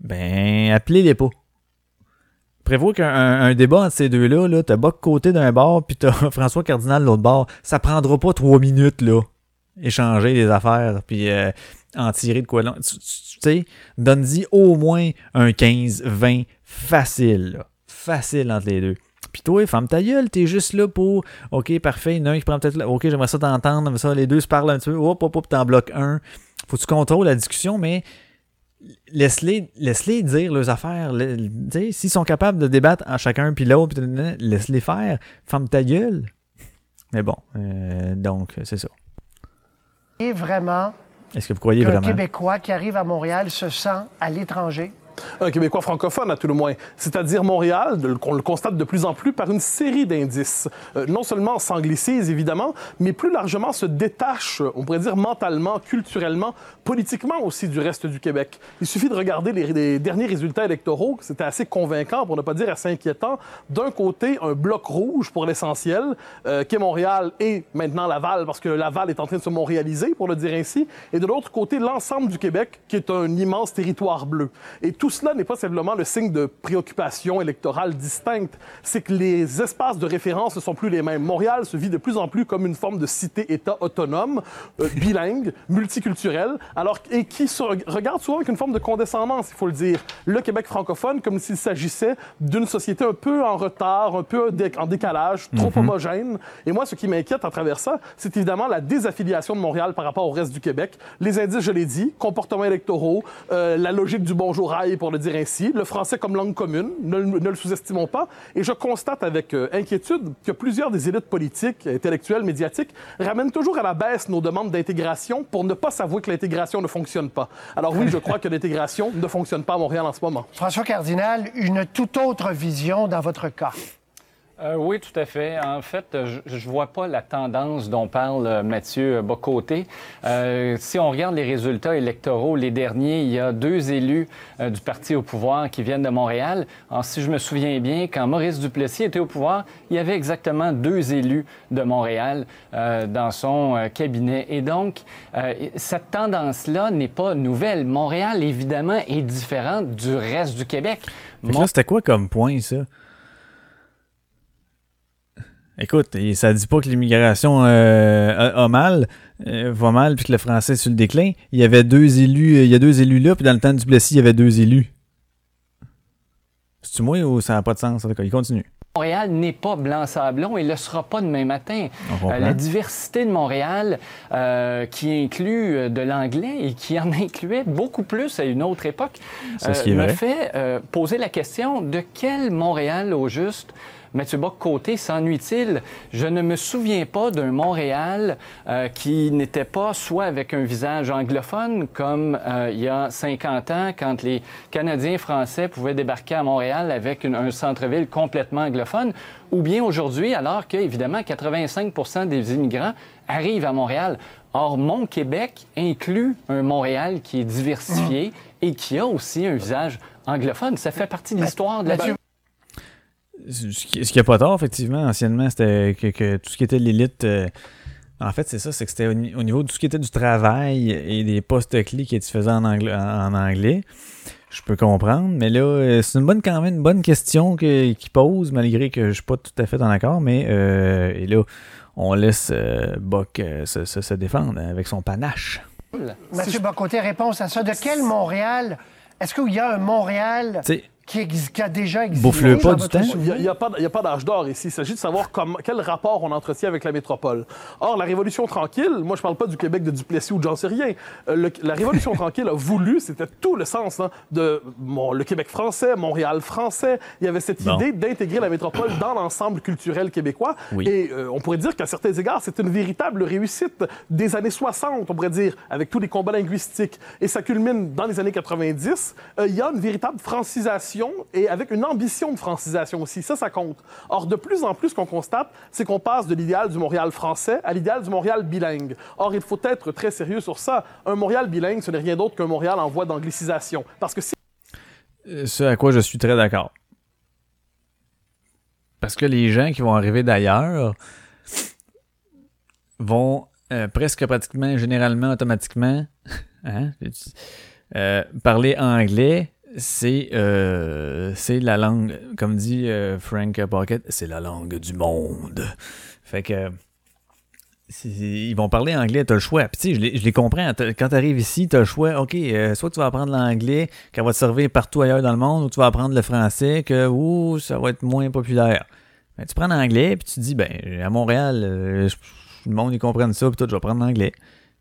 ben, appelez-les pas. Prévois qu'un un- un débat entre ces deux-là, là, t'as Boc côté d'un bord, puis t'as François Cardinal de l'autre bord. Ça prendra pas trois minutes, là. Échanger les affaires, puis euh, en tirer de quoi. long. Tu sais, donne-y au moins un 15, 20, facile. Facile entre les deux. Puis toi, femme ta gueule, t'es juste là pour. Ok, parfait, il y en a un qui prend peut-être. là, Ok, j'aimerais ça t'entendre, mais ça, les deux se parlent un petit peu. Hop, hop, hop, t'en bloques un. Faut que tu contrôles la discussion, mais laisse-les laisse-les dire leurs affaires. S'ils sont capables de débattre en chacun puis l'autre, laisse-les faire. Femme ta gueule. Mais bon, euh, donc, c'est ça. vraiment Est-ce que vous croyez qu'un vraiment? Québécois qui arrive à Montréal se sent à l'étranger? Un Québécois francophone à tout le moins, c'est-à-dire Montréal, qu'on le constate de plus en plus par une série d'indices. Euh, non seulement s'anglicise évidemment, mais plus largement se détache, on pourrait dire mentalement, culturellement, politiquement aussi du reste du Québec. Il suffit de regarder les, derniers résultats électoraux, c'était assez convaincant, pour ne pas dire assez inquiétant. D'un côté, un bloc rouge pour l'essentiel, euh, qu'est Montréal et maintenant Laval, parce que Laval est en train de se montréaliser, pour le dire ainsi, et de l'autre côté, l'ensemble du Québec, qui est un immense territoire bleu. Et tout cela n'est pas simplement le signe de préoccupations électorales distinctes, c'est que les espaces de référence ne sont plus les mêmes. Montréal se vit de plus en plus comme une forme de cité-État autonome, euh, bilingue, multiculturelle, alors, et qui se reg- regarde souvent avec une forme de condescendance, il faut le dire. Le Québec francophone, comme s'il s'agissait d'une société un peu en retard, un peu en décalage, trop Mhm. homogène. Et moi, ce qui m'inquiète à travers ça, c'est évidemment la désaffiliation de Montréal par rapport au reste du Québec. Les indices, je l'ai dit, comportements électoraux, euh, la logique du bonjour rail, pour le dire ainsi, le français comme langue commune, ne, le- ne le sous-estimons pas. Et je constate avec euh, inquiétude que plusieurs des élites politiques, intellectuelles, médiatiques, ramènent toujours à la baisse nos demandes d'intégration pour ne pas s'avouer que l'intégration ne fonctionne pas. Alors oui, je crois que l'intégration ne fonctionne pas à Montréal en ce moment. François Cardinal, une toute autre vision dans votre cas. Euh, oui, tout à fait. En fait, je ne vois pas la tendance dont parle euh, Mathieu Bocoté. Euh, si on regarde les résultats électoraux, les derniers, il y a deux élus euh, du parti au pouvoir qui viennent de Montréal. Alors, si je me souviens bien, quand Maurice Duplessis était au pouvoir, il y avait exactement deux élus de Montréal euh, dans son euh, cabinet. Et donc, euh, cette tendance-là n'est pas nouvelle. Montréal, évidemment, est différente du reste du Québec. Là, c'était quoi comme point, ça? Écoute, et ça dit pas que l'immigration euh, a, a mal, euh, va mal, puis que le français est sur le déclin. Il y avait deux élus, euh, il y a deux élus là, puis dans le temps du Plessis, il y avait deux élus. C'est-tu moi ou ça n'a pas de sens? En tout cas, il continue. Montréal n'est pas blanc-sablon et ne le sera pas demain matin. Euh, la diversité de Montréal, euh, qui inclut euh, de l'anglais et qui en incluait beaucoup plus à une autre époque, est me fait euh, poser la question de quel Montréal au juste Mathieu Bock-Côté s'ennuie-t-il? Je ne me souviens pas d'un Montréal euh, qui n'était pas soit avec un visage anglophone, comme euh, il y a 50 ans, quand les Canadiens français pouvaient débarquer à Montréal avec une- un centre-ville complètement anglophone, ou bien aujourd'hui, alors que, évidemment, 85% des immigrants arrivent à Montréal. Or, mon Québec inclut un Montréal qui est diversifié et qui a aussi un visage anglophone. Ça fait partie de l'histoire de la... Ce qui ce qui a pas tort, effectivement, anciennement, c'était que, que tout ce qui était l'élite. euh, en fait, c'est ça, c'est que c'était au, ni- au niveau de tout ce qui était du travail et des postes clés qui étaient faisés en anglais. En anglais. Je peux comprendre, mais là, euh, c'est une bonne quand même une bonne question que- qu'il pose, malgré que je suis pas tout à fait en accord, mais euh, et là, on laisse euh, Buck se, se- se défendre avec son panache. Mathieu Bocoté, réponse à ça. De quel Montréal? Est-ce qu'il y a un Montréal qui, ex- qui a déjà existé? Bouffe-le pas du temps. Il n'y a, pas- a d'âge d'or ici. Il s'agit de savoir comme- quel rapport on entretient avec la métropole. Or, la Révolution tranquille, moi, je parle pas du Québec de Duplessis ou de j'en sais rien. Euh, le- la Révolution tranquille a voulu, c'était tout le sens hein, de le Québec français, Montréal français. Il y avait cette Bon. idée d'intégrer la métropole dans l'ensemble culturel québécois. Oui. Et euh, on pourrait dire qu'à certains égards, c'est une véritable réussite des années 60, on pourrait dire, avec tous les combats linguistiques. Et ça culmine dans les années 90. Euh, Il y a une véritable francisation et avec une ambition de francisation aussi. Ça, ça compte. Or, de plus en plus, ce qu'on constate, c'est qu'on passe de l'idéal du Montréal français à l'idéal du Montréal bilingue. Or, il faut être très sérieux sur ça. Un Montréal bilingue, ce n'est rien d'autre qu'un Montréal en voie d'anglicisation. Parce que si Euh, Ce à quoi je suis très d'accord. Parce que les gens qui vont arriver d'ailleurs vont euh, presque pratiquement, généralement, automatiquement, hein, euh, parler anglais. C'est euh, la langue, comme dit euh, Frank Pocket, c'est la langue du monde. Fait que ils vont parler anglais, t'as le choix. Puis tu sais, je les, je les comprends. T'as- Quand t'arrives ici, t'as le choix. OK, euh, soit tu vas apprendre l'anglais, qu'elle va te servir partout ailleurs dans le monde, ou tu vas apprendre le français, que ouh, ça va être moins populaire. Ben, tu prends l'anglais, puis tu te dis, ben, à Montréal, euh, je- le monde, ils comprennent ça, puis toi, je vais prendre l'anglais.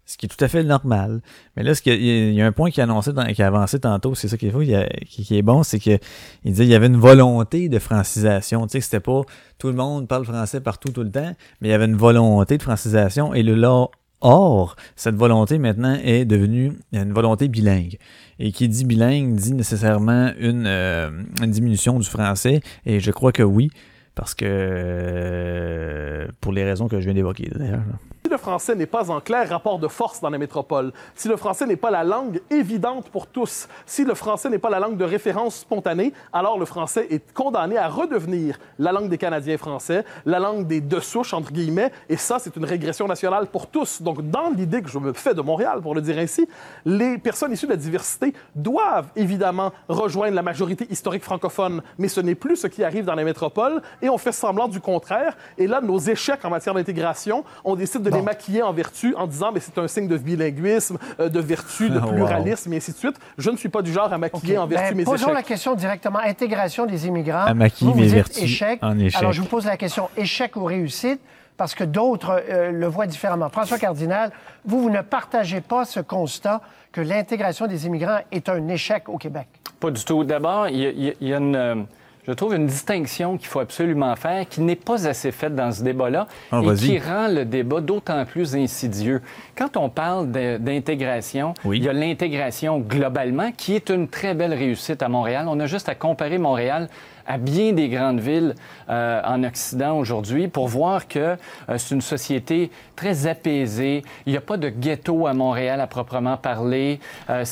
Ce qui est tout à fait normal. Mais là, ce qu'il il y a un point qui a, qui avancé tantôt, c'est ça qui est, fou, qui, est bon, c'est que il disait qu'il y avait une volonté de francisation. Tu sais, c'était pas tout le monde parle français partout tout le temps, mais il y avait une volonté de francisation. Et le là, or, cette volonté maintenant est devenue une volonté bilingue. Et qui dit bilingue dit nécessairement une, euh, une diminution du français. Et je crois que oui, parce que euh, pour les raisons que je viens d'évoquer d'ailleurs. Si le français n'est pas en clair rapport de force dans la métropole, si le français n'est pas la langue évidente pour tous, si le français n'est pas la langue de référence spontanée, alors le français est condamné à redevenir la langue des Canadiens français, la langue des deux souches, entre guillemets, et ça, c'est une régression nationale pour tous. Donc, dans l'idée que je me fais de Montréal, pour le dire ainsi, les personnes issues de la diversité doivent évidemment rejoindre la majorité historique francophone, mais ce n'est plus ce qui arrive dans la métropole, et on fait semblant du contraire. Et là, nos échecs en matière d'intégration, on décide de les maquiller en vertu en disant mais c'est un signe de bilinguisme, euh, de vertu, de wow. pluralisme, et ainsi de suite. Je ne suis pas du genre à maquiller en vertu Ben, mes posons échecs. la question directement. Intégration des immigrants. À maquiller Vous, vous mes vertus échec. en échec. Alors, je vous pose la question échec ou réussite parce que d'autres euh, le voient différemment. François Cardinal, vous, vous ne partagez pas ce constat que l'intégration des immigrants est un échec au Québec. Pas du tout. D'abord, il y y a une, euh, je trouve une distinction qu'il faut absolument faire, qui n'est pas assez faite dans ce débat-là Ah, et qui rend le débat d'autant plus insidieux. Quand on parle d'intégration, il y a l'intégration globalement, qui est une très belle réussite à Montréal. On a juste à comparer Montréal à bien des grandes villes euh, en Occident aujourd'hui pour voir que euh, c'est une société très apaisée. Il n'y a pas de ghetto à Montréal à proprement parler. Euh,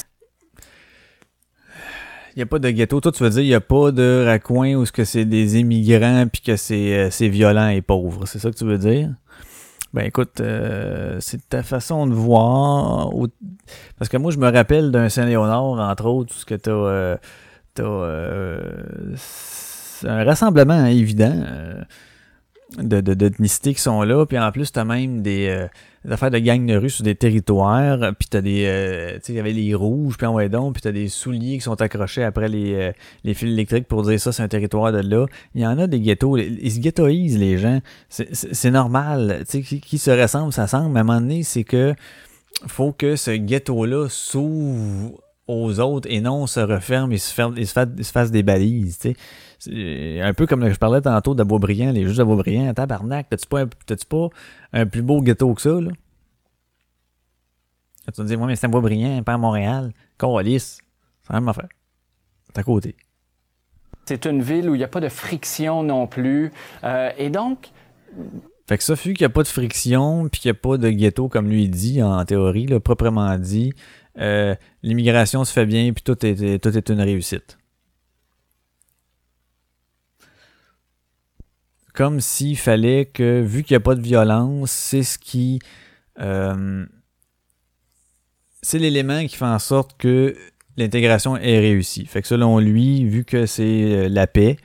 Il n'y a pas de ghetto. Toi, tu veux dire, il n'y a pas de raccoin où ce que c'est des immigrants puis que c'est euh, c'est violent et pauvre. C'est ça que tu veux dire? Ben écoute, euh, c'est ta façon de voir. Parce que moi, je me rappelle d'un Saint-Léonard, entre autres, où ce que tu as, un rassemblement évident euh, de, de, d'ethnicités qui sont là. Puis en plus, tu as même des, euh, affaires de gangs de rue sur des territoires. Puis tu as des. euh, tu sais, il y avait les rouges, puis en donc, puis tu as des souliers qui sont accrochés après les, euh, les fils électriques pour dire ça, c'est un territoire de là. Il y en a des ghettos. Ils se ghettoisent, les gens. C'est, normal. Tu sais, qui, qui se ressemble, ça semble. Mais à un moment donné, c'est que faut que ce ghetto-là s'ouvre aux autres et non se referme et se, ferme, et se, fasse, se fasse des balises. tu sais. C'est un peu comme je parlais tantôt de Beaubriand, les juges de Beaubriand. Tabarnak, t'as-tu pas, un- t'as-tu pas un plus beau ghetto que ça, là? Tu me dire, moi, mais c'est à Beaubriand, pas à Montréal. Coralis. C'est la même affaire. C'est à côté. C'est une ville où il n'y a pas de friction non plus. Euh, et donc, Fait que ça, vu qu'il n'y a pas de friction, puis qu'il n'y a pas de ghetto, comme lui dit, en théorie, là, proprement dit, euh, l'immigration se fait bien, puis tout est, tout est une réussite. Comme s'il fallait que, vu qu'il n'y a pas de violence, c'est ce qui... euh, c'est l'élément qui fait en sorte que l'intégration est réussie. Fait que selon lui, vu que c'est euh, la paix,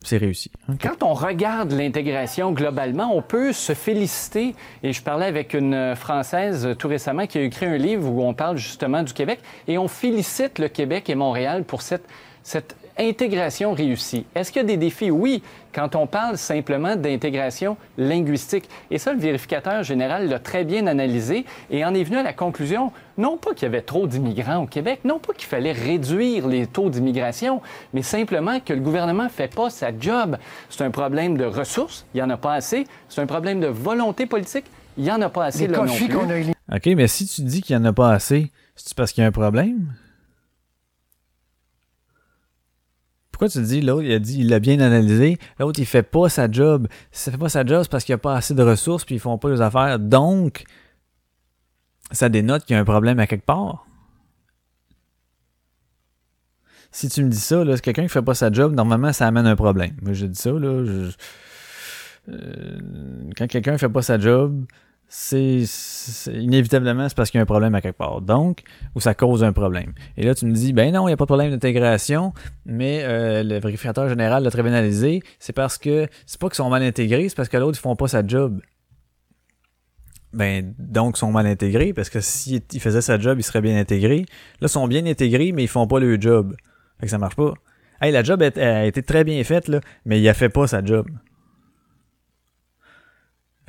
c'est réussi. Quand on regarde l'intégration globalement, on peut se féliciter. Et je parlais avec une Française euh, tout récemment qui a écrit un livre où on parle justement du Québec et on félicite le Québec et Montréal pour cette, cette intégration réussie. Est-ce qu'il y a des défis? Oui, quand on parle simplement d'intégration linguistique. Et ça, le vérificateur général l'a très bien analysé et en est venu à la conclusion, non pas qu'il y avait trop d'immigrants au Québec, non pas qu'il fallait réduire les taux d'immigration, mais simplement que le gouvernement ne fait pas sa job. C'est un problème de ressources, il n'y en a pas assez. C'est un problème de volonté politique, il n'y en a pas assez là non plus. qu'on a. OK, mais si tu dis qu'il n'y en a pas assez, c'est parce qu'il y a un problème? Pourquoi tu dis l'autre, il a dit, il l'a bien analysé, l'autre, il fait pas sa job. Si ça fait pas sa job, c'est parce qu'il n'y a pas assez de ressources, puis ils font pas les affaires. Donc, ça dénote qu'il y a un problème à quelque part. Si tu me dis ça, là, c'est quelqu'un qui fait pas sa job, normalement, ça amène un problème. Moi, je dis ça, là. euh, quand quelqu'un fait pas sa job, c'est inévitablement c'est parce qu'il y a un problème à quelque part. Donc, ou ça cause un problème. Et là, tu me dis, ben non, il n'y a pas de problème d'intégration, mais euh, le vérificateur général l'a très bien analysé. C'est parce que c'est pas qu'ils sont mal intégrés, c'est parce que l'autre, ils font pas sa job. Ben, donc, ils sont mal intégrés, parce que s'ils ils faisaient sa job, ils seraient bien intégrés. Là, ils sont bien intégrés, mais ils font pas le job. Fait que ça marche pas. Hey, la job a, a été très bien faite, là, mais il a fait pas sa job.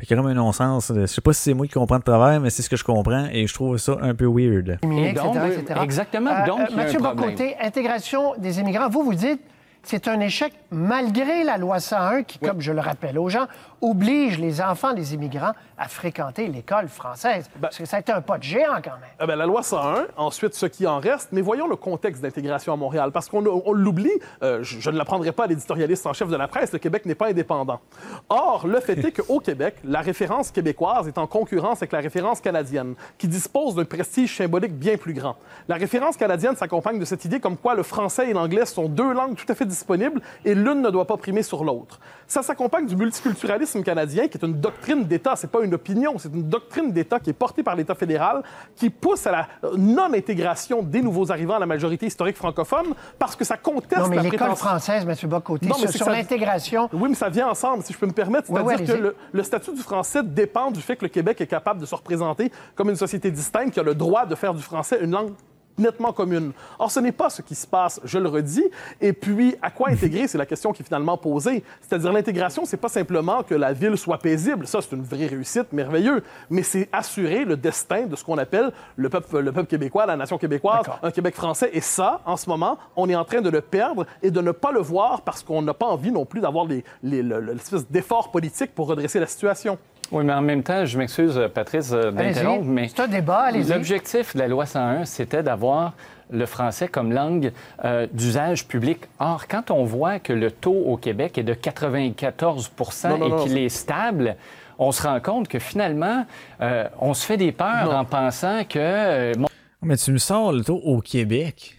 Fait qu'il y a comme un non-sens. Je sais pas si c'est moi qui comprends de travers, mais c'est ce que je comprends et je trouve ça un peu weird. Et donc, etc., oui, etc. exactement. Euh, Donc, euh, Mathieu. Bocoté, intégration des immigrants. Vous, vous dites c'est un échec malgré la loi 101 qui, comme je le rappelle aux gens, oblige les enfants des immigrants à fréquenter l'école française. Parce que ça a été un pas de géant quand même. Ah ben, la loi 101, ensuite ce qui en reste, mais voyons le contexte d'intégration à Montréal, parce qu'on on l'oublie, euh, je, je ne l'apprendrai pas à l'éditorialiste en chef de la presse, le Québec n'est pas indépendant. Or, le fait est qu'au Québec, la référence québécoise est en concurrence avec la référence canadienne, qui dispose d'un prestige symbolique bien plus grand. La référence canadienne s'accompagne de cette idée comme quoi le français et l'anglais sont deux langues tout à fait disponibles et l'une ne doit pas primer sur l'autre. Ça s'accompagne du multiculturalisme canadien, qui est une doctrine d'État, c'est pas une opinion, c'est une doctrine d'État qui est portée par l'État fédéral, qui pousse à la non-intégration des nouveaux arrivants à la majorité historique francophone, parce que ça conteste Non, mais la l'école française, M. Bocoté, Non, mais sur, c'est sur l'intégration, oui, mais ça vient ensemble, si je peux me permettre. C'est-à-dire que le, le statut du français dépend du fait que le Québec est capable de se représenter comme une société distincte qui a le droit de faire du français une langue nettement commune. Or, ce n'est pas ce qui se passe, je le redis. Et puis, à quoi intégrer, c'est la question qui est finalement posée. C'est-à-dire, l'intégration, c'est pas simplement que la ville soit paisible. Ça, c'est une vraie réussite, merveilleux. Mais c'est assurer le destin de ce qu'on appelle le peuple, le peuple québécois, la nation québécoise, un Québec français. Et ça, en ce moment, on est en train de le perdre et de ne pas le voir parce qu'on n'a pas envie non plus d'avoir les, les- le- le- l'espèce d'effort politique pour redresser la situation. Oui, mais en même temps, je m'excuse, euh, Patrice, euh, d'interrompre, mais C'est un débat, allez-y. l'objectif de la loi 101, c'était d'avoir le français comme langue euh, d'usage public. Or, quand on voit que le taux au Québec est de 94 Non, non, et non. qu'il est stable, on se rend compte que finalement, euh, on se fait des peurs Non. en pensant que... euh, mon- Mais tu me sors le taux au Québec.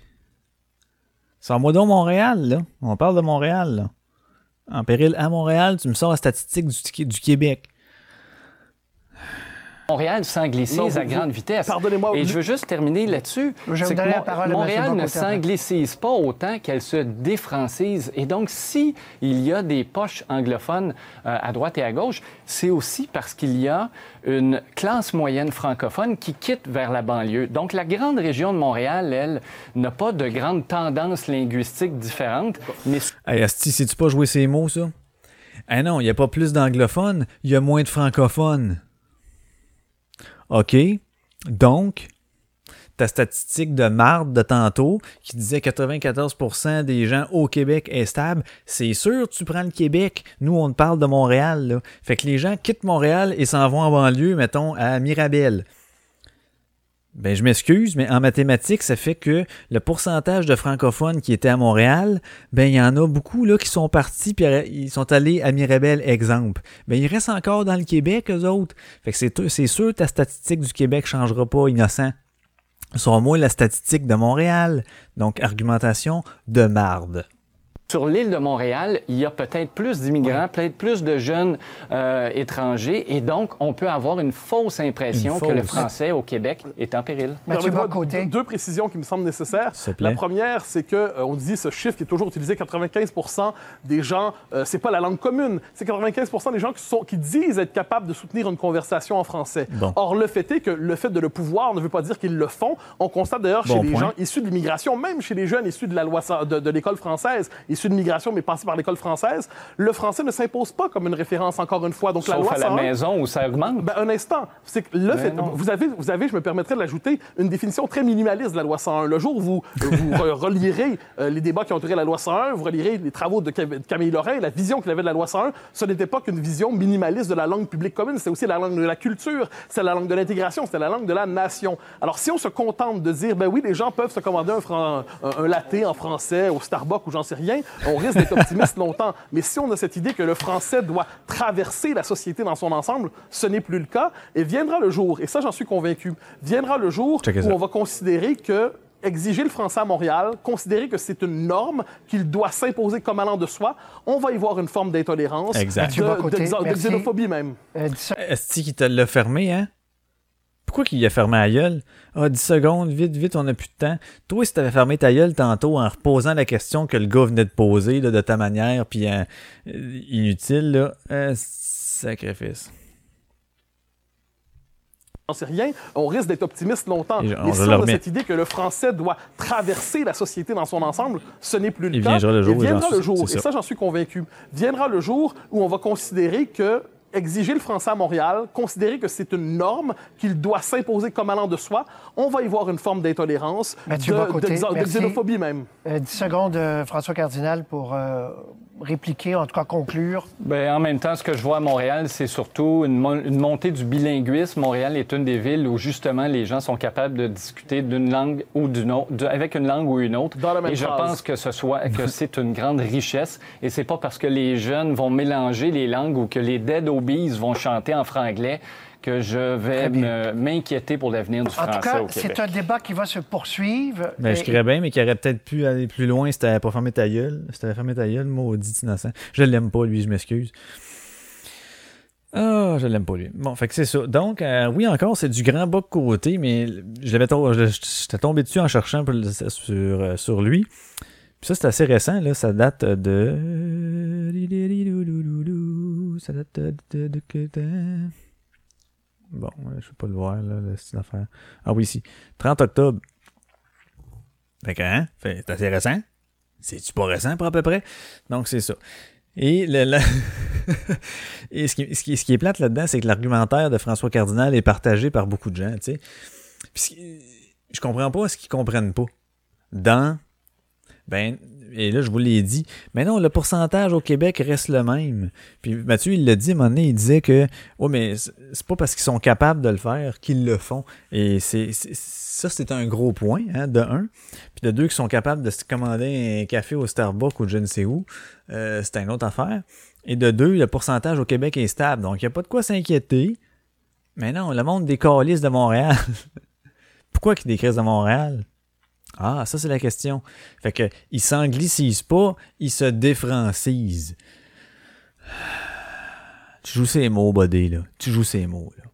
Sors-moi donc Montréal, là. On parle de Montréal, là. En péril à Montréal, tu me sors la statistique du, du Québec. Montréal s'anglicise à grande vitesse. pardonnez-moi, Et je veux juste terminer là-dessus. Je vais vous donner la Mon- parole à. Montréal ne s'anglicise pas autant qu'elle se défrancise. Et donc, si il y a des poches anglophones euh, à droite et à gauche, c'est aussi parce qu'il y a une classe moyenne francophone qui quitte vers la banlieue. Donc, la grande région de Montréal, elle, n'a pas de grandes tendances linguistiques différentes, mais Hey, Asti, sais-tu pas jouer ces mots, ça? Ah non, il n'y a pas plus d'anglophones, il y a moins de francophones. OK? Donc, ta statistique de marde de tantôt qui disait 94% des gens au Québec est stable, c'est sûr, tu prends le Québec. Nous, on parle de Montréal. Fait que les gens quittent Montréal et s'en vont en banlieue, mettons, à Mirabel. Ben, je m'excuse, mais en mathématiques, ça fait que le pourcentage de francophones qui étaient à Montréal, ben, il y en a beaucoup, là, qui sont partis puis euh, ils sont allés à Mirabel, exemple. Ben, ils restent encore dans le Québec, eux autres. Fait que c'est, c'est sûr, ta statistique du Québec changera pas, innocent. Ce sera moins la statistique de Montréal. Donc, argumentation de marde. Sur l'île de Montréal, il y a peut-être plus d'immigrants, peut-être plus de jeunes euh, étrangers, et donc on peut avoir une fausse impression Une que le français au Québec est en péril. Mathieu Bocoté. deux- Deux précisions qui me semblent nécessaires. La première, c'est que euh, on dit ce chiffre qui est toujours utilisé 95 des gens, euh, c'est pas la langue commune, c'est 95 des gens qui, sont, qui disent être capables de soutenir une conversation en français. Bon. Or, le fait est que le fait de le pouvoir ne veut pas dire qu'ils le font. On constate d'ailleurs Bon chez les gens issus de l'immigration, même chez les jeunes issus de la loi cent- de, de l'école française, issus de l'immigration mais passés par l'école française, le français ne s'impose pas comme une référence encore une fois. Donc la Sauf loi à la 101 maison où ça augmente. ben, un instant. C'est que le Ben fait, vous avez, vous avez, je me permettrai de l'ajouter, une définition très minimaliste de la loi 101. Le jour où vous, vous re- relirez euh, les débats qui ont entouré la loi 101, vous relirez les travaux de, Cam- de Camille Lorrain, la vision qu'il avait de la loi 101, ce n'était pas qu'une vision minimaliste de la langue publique commune, c'était aussi la langue de la culture, c'est la langue de l'intégration, c'était la langue de la nation. Alors si on se contente de dire, ben oui, les gens peuvent se commander un, fran- un, un latte en français au Starbucks ou j'en sais rien, on risque d'être optimiste longtemps. Mais si on a cette idée que le français doit traverser la société dans son ensemble, ce n'est plus le cas. Et viendra le jour, et ça j'en suis convaincu, viendra le jour où on va considérer que exiger le français à Montréal, considérer que c'est une norme, qu'il doit s'imposer comme allant de soi, on va y voir une forme d'intolérance, de, de- xénophobie même. Euh. Est-ce qu'il te l'a fermé, hein? Pourquoi qu'il a fermé la gueule? Ah, 10 secondes, vite, vite, on n'a plus de temps. Toi, si t'avais fermé ta gueule tantôt en reposant la question que le gars venait de poser là, de ta manière, puis euh, euh, inutile, là, euh, sacrifice. J'en sais rien, on risque d'être optimiste longtemps. Mais si on a cette idée que le français doit traverser la société dans son ensemble, ce n'est plus le Il cas. viendra le jour où viendra le jour, et ça j'en suis convaincu, viendra le jour où on va considérer que exiger le français à Montréal, considérer que c'est une norme, qu'il doit s'imposer comme allant de soi, on va y voir une forme d'intolérance, de, xénophobie même. Euh, 10 secondes, euh, François Cardinal, pour euh, répliquer, en tout cas conclure? Ben, en même temps, ce que je vois à Montréal, c'est surtout une, mon- une montée du bilinguisme. Montréal est une des villes où justement les gens sont capables de discuter d'une langue ou d'une autre, de- avec une langue ou une autre. Dans la même et je phrase. pense que ce soit que c'est une grande richesse. Et c'est pas parce que les jeunes vont mélanger les langues ou que les Dead Obies vont chanter en franglais que je vais m'inquiéter pour l'avenir du En français tout cas, au Québec. c'est un débat qui va se poursuivre. Ben, je crierais bien, mais qu'il aurait peut-être pu aller plus loin si t'avais pas fermé ta gueule. Si t'avais fermé ta gueule, maudit innocent. Je l'aime pas, lui, je m'excuse. Ah, je l'aime pas, lui. Bon, fait que c'est ça. Donc, euh, oui, encore, c'est du grand bas de côté, mais je l'avais j'étais tombé dessus en cherchant pour sur, euh, sur lui. Puis ça, c'est assez récent, là. Ça date de. Ça date de. Bon, je peux pas le voir, là, la petite affaire. Ah oui, ici. 30 octobre. Fait que, hein? C'est assez récent. C'est-tu pas récent pour à peu près? Donc, c'est ça. Et, le, le- Et ce, qui, ce, qui, ce qui est plate là-dedans, c'est que l'argumentaire de François Cardinal est partagé par beaucoup de gens, tu sais. Puis je comprends pas ce qu'ils comprennent pas. Dans, ben, et là, je vous l'ai dit, mais non, le pourcentage au Québec reste le même. Puis Mathieu, il l'a dit à un moment donné, il disait que, oh, mais c'est pas parce qu'ils sont capables de le faire qu'ils le font. Et c'est ça, c'est un gros point, hein, de un. Puis de deux, qu'ils sont capables de se commander un café au Starbucks ou je ne sais où, euh, c'est une autre affaire. Et de deux, le pourcentage au Québec est stable. Donc, il n'y a pas de quoi s'inquiéter. Mais non, le monde des calices de Montréal. Pourquoi qu'ils décrivent de Montréal? Ah, ça, c'est la question. Fait que, ils s'anglicisent pas, ils se défrancisent. Tu joues ces mots, Bodé, là. Tu joues ces mots, là.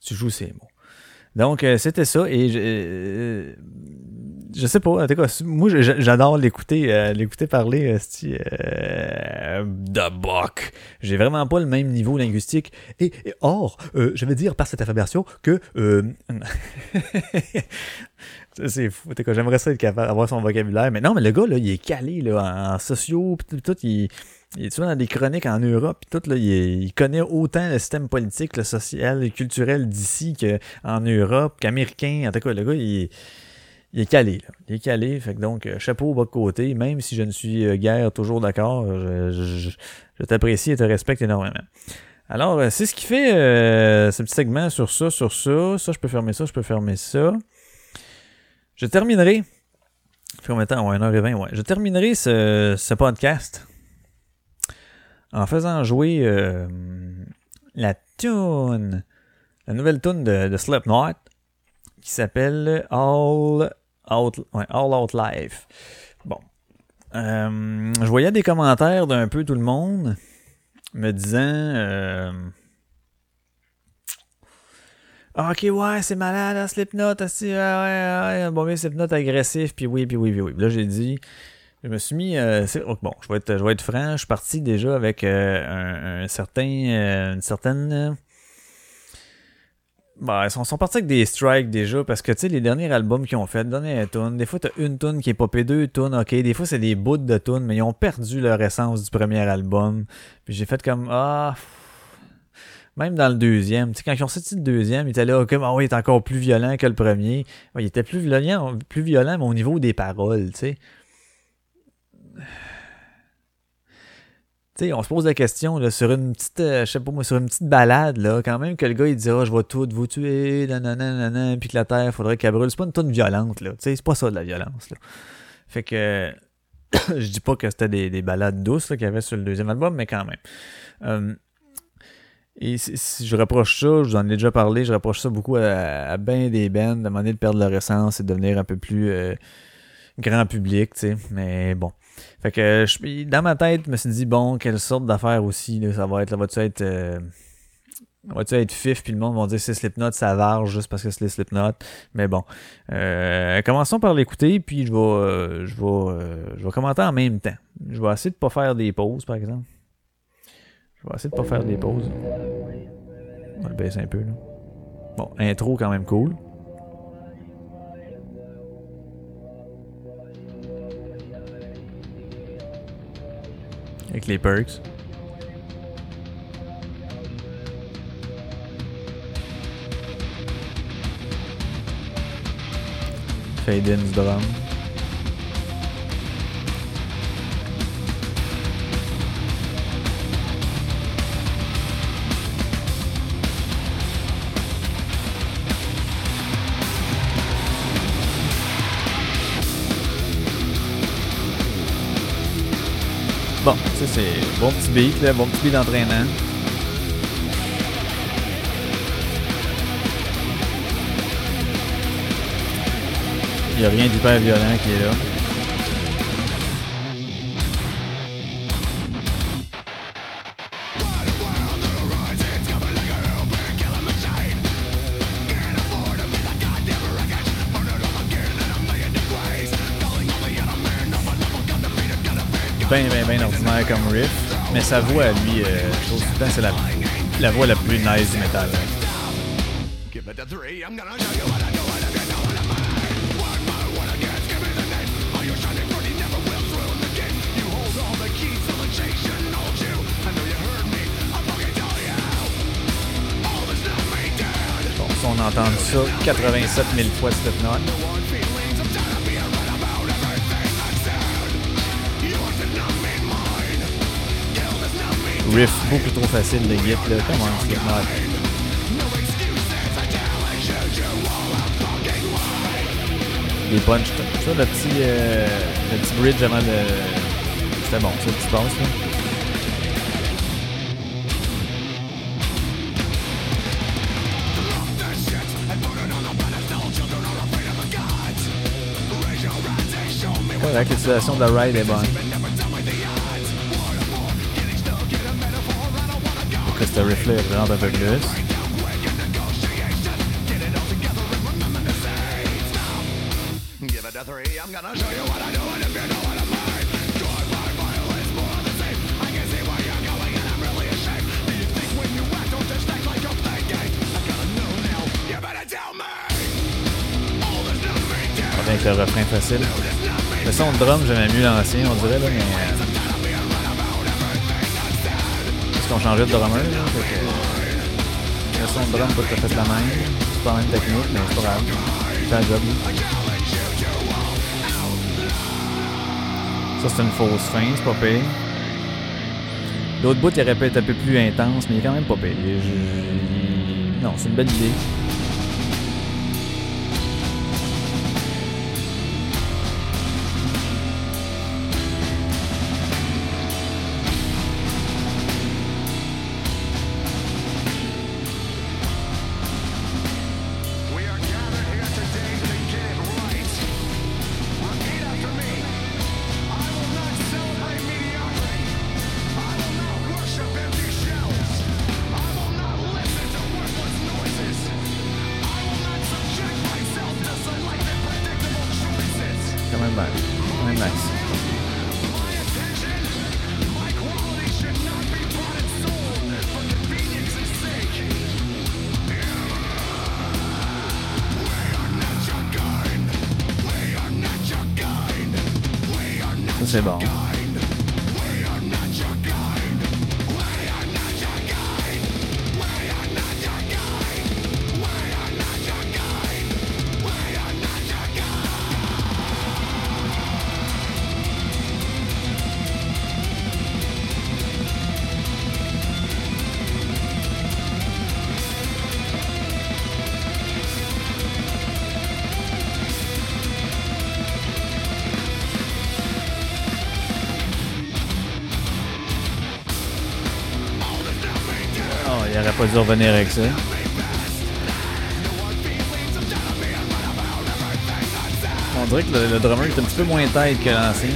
Tu joues ces mots. Donc, euh, c'était ça. Et je, euh, je sais pas. En tout moi, j'adore l'écouter, euh, parler. euh, de Buck. J'ai vraiment pas le même niveau linguistique. Et, et or, je vais dire par cette affirmation que. c'est fou. J'aimerais ça être capable d'avoir son vocabulaire. Mais non, mais le gars, là, il est calé là, en sociaux. pis tout, il, il est souvent dans des chroniques en Europe. Pis tout, là, il, connaît autant le système politique, le social, le culturel d'ici qu'en Europe, qu'américain. En tout cas, le gars, il est, il est calé. Là. Il est calé. Fait que donc, euh, chapeau au bas de côté. Même si je ne suis euh, guère toujours d'accord, je, t'apprécie et te respecte énormément. Alors, euh, c'est ce qui fait ce petit segment sur ça, sur ça. Ça, je peux fermer ça, je peux fermer ça. Je terminerai. Combien de temps? Ouais, 1h20, ouais. Je terminerai ce, ce podcast en faisant jouer euh, la tune, la nouvelle tune de, de Slipknot qui s'appelle All Out, All Out Life. Bon. Euh, je voyais des commentaires d'un peu tout le monde me disant euh, Ok, ouais, c'est malade, hein, Slipknot, aussi, ouais, ouais, ouais, bon, mais Slipknot agressif, puis oui, puis oui, puis oui. Là, j'ai dit, je me suis mis, euh, oh, bon, je vais, être, je vais être franc, je suis parti déjà avec euh, un, certain, euh, une certaine, euh, bah, ils sont, partis avec des strikes déjà parce que tu sais, les derniers albums qu'ils ont fait, dernière tune, des fois t'as une tune qui est popée, deux tunes, ok, des fois c'est des bouts de tunes, mais ils ont perdu leur essence du premier album. Puis j'ai fait comme ah. Même dans le deuxième, tu sais, quand ils ont sorti le deuxième, ils étaient là, comme ah oui, il est encore plus violent que le premier. Ouais, il était plus violent, plus violent, mais au niveau des paroles, tu sais. Tu sais, on se pose la question là, sur une petite, euh, je sais pas moi, sur une petite balade, là, quand même que le gars il dit Ah, je vais tout vous tuer, nanana, nanana, puis que la terre, faudrait qu'elle brûle. C'est pas une tonne violente, là. Tu sais, c'est pas ça de la violence, là. Fait que je dis pas que c'était des, des balades douces qu'il y avait sur le deuxième album, mais quand même. Euh, et si, je reproche ça, je vous en ai déjà parlé, je reproche ça beaucoup à, à ben des bands, de demander de perdre leur essence et de devenir un peu plus euh, grand public, tu sais. Mais bon. Fait que je- dans ma tête, je me suis dit, bon, quelle sorte d'affaire aussi, là, ça va être, là, va-tu être, euh, va-tu être fif, puis le monde va dire c'est Slipknot, ça varge juste parce que c'est les Slipknot. Mais bon. Euh, commençons par l'écouter, puis je vais, euh, je vais, euh, je vais commenter en même temps. Je vais essayer de pas faire des pauses, par exemple. Je vais essayer de pas faire des pauses. On va le baisser un peu, là. Bon, intro quand même cool. Avec les perks. Fade in du drum. C'est bon petit beat, bon petit beat d'entraînement. Il n'y a rien d'hyper violent qui est là. bien, bien, bien ordinaire comme riff, mais sa voix, lui, euh, c'est la, la voix la plus nice du métal. Bon, on entend ça 87 000 fois, cette note. Riff beaucoup trop facile de git là. Comment Slipknot? Les punch, ça, le petit, euh, le petit bridge avant le. C'était bon, ça, petit passe, là? Correct, l'utilisation de la ride est bonne. Ce riff-là représente un peu plus. Avec le refrain facile. Le son de drum, j'aimais mieux l'ancien, on dirait, là, mais. Qu'on changeait de drummer, Le son de drum, pas tout à fait la même. C'est pas la même technique, mais c'est pas grave. C'est un job. Ça, c'est une fausse fin, c'est pas pire. L'autre bout, il aurait pu être un peu plus intense, mais il est quand même pas pire. Non, c'est une belle idée. Avec ça. On dirait que le, le drummer est un petit peu moins tête que l'ancien.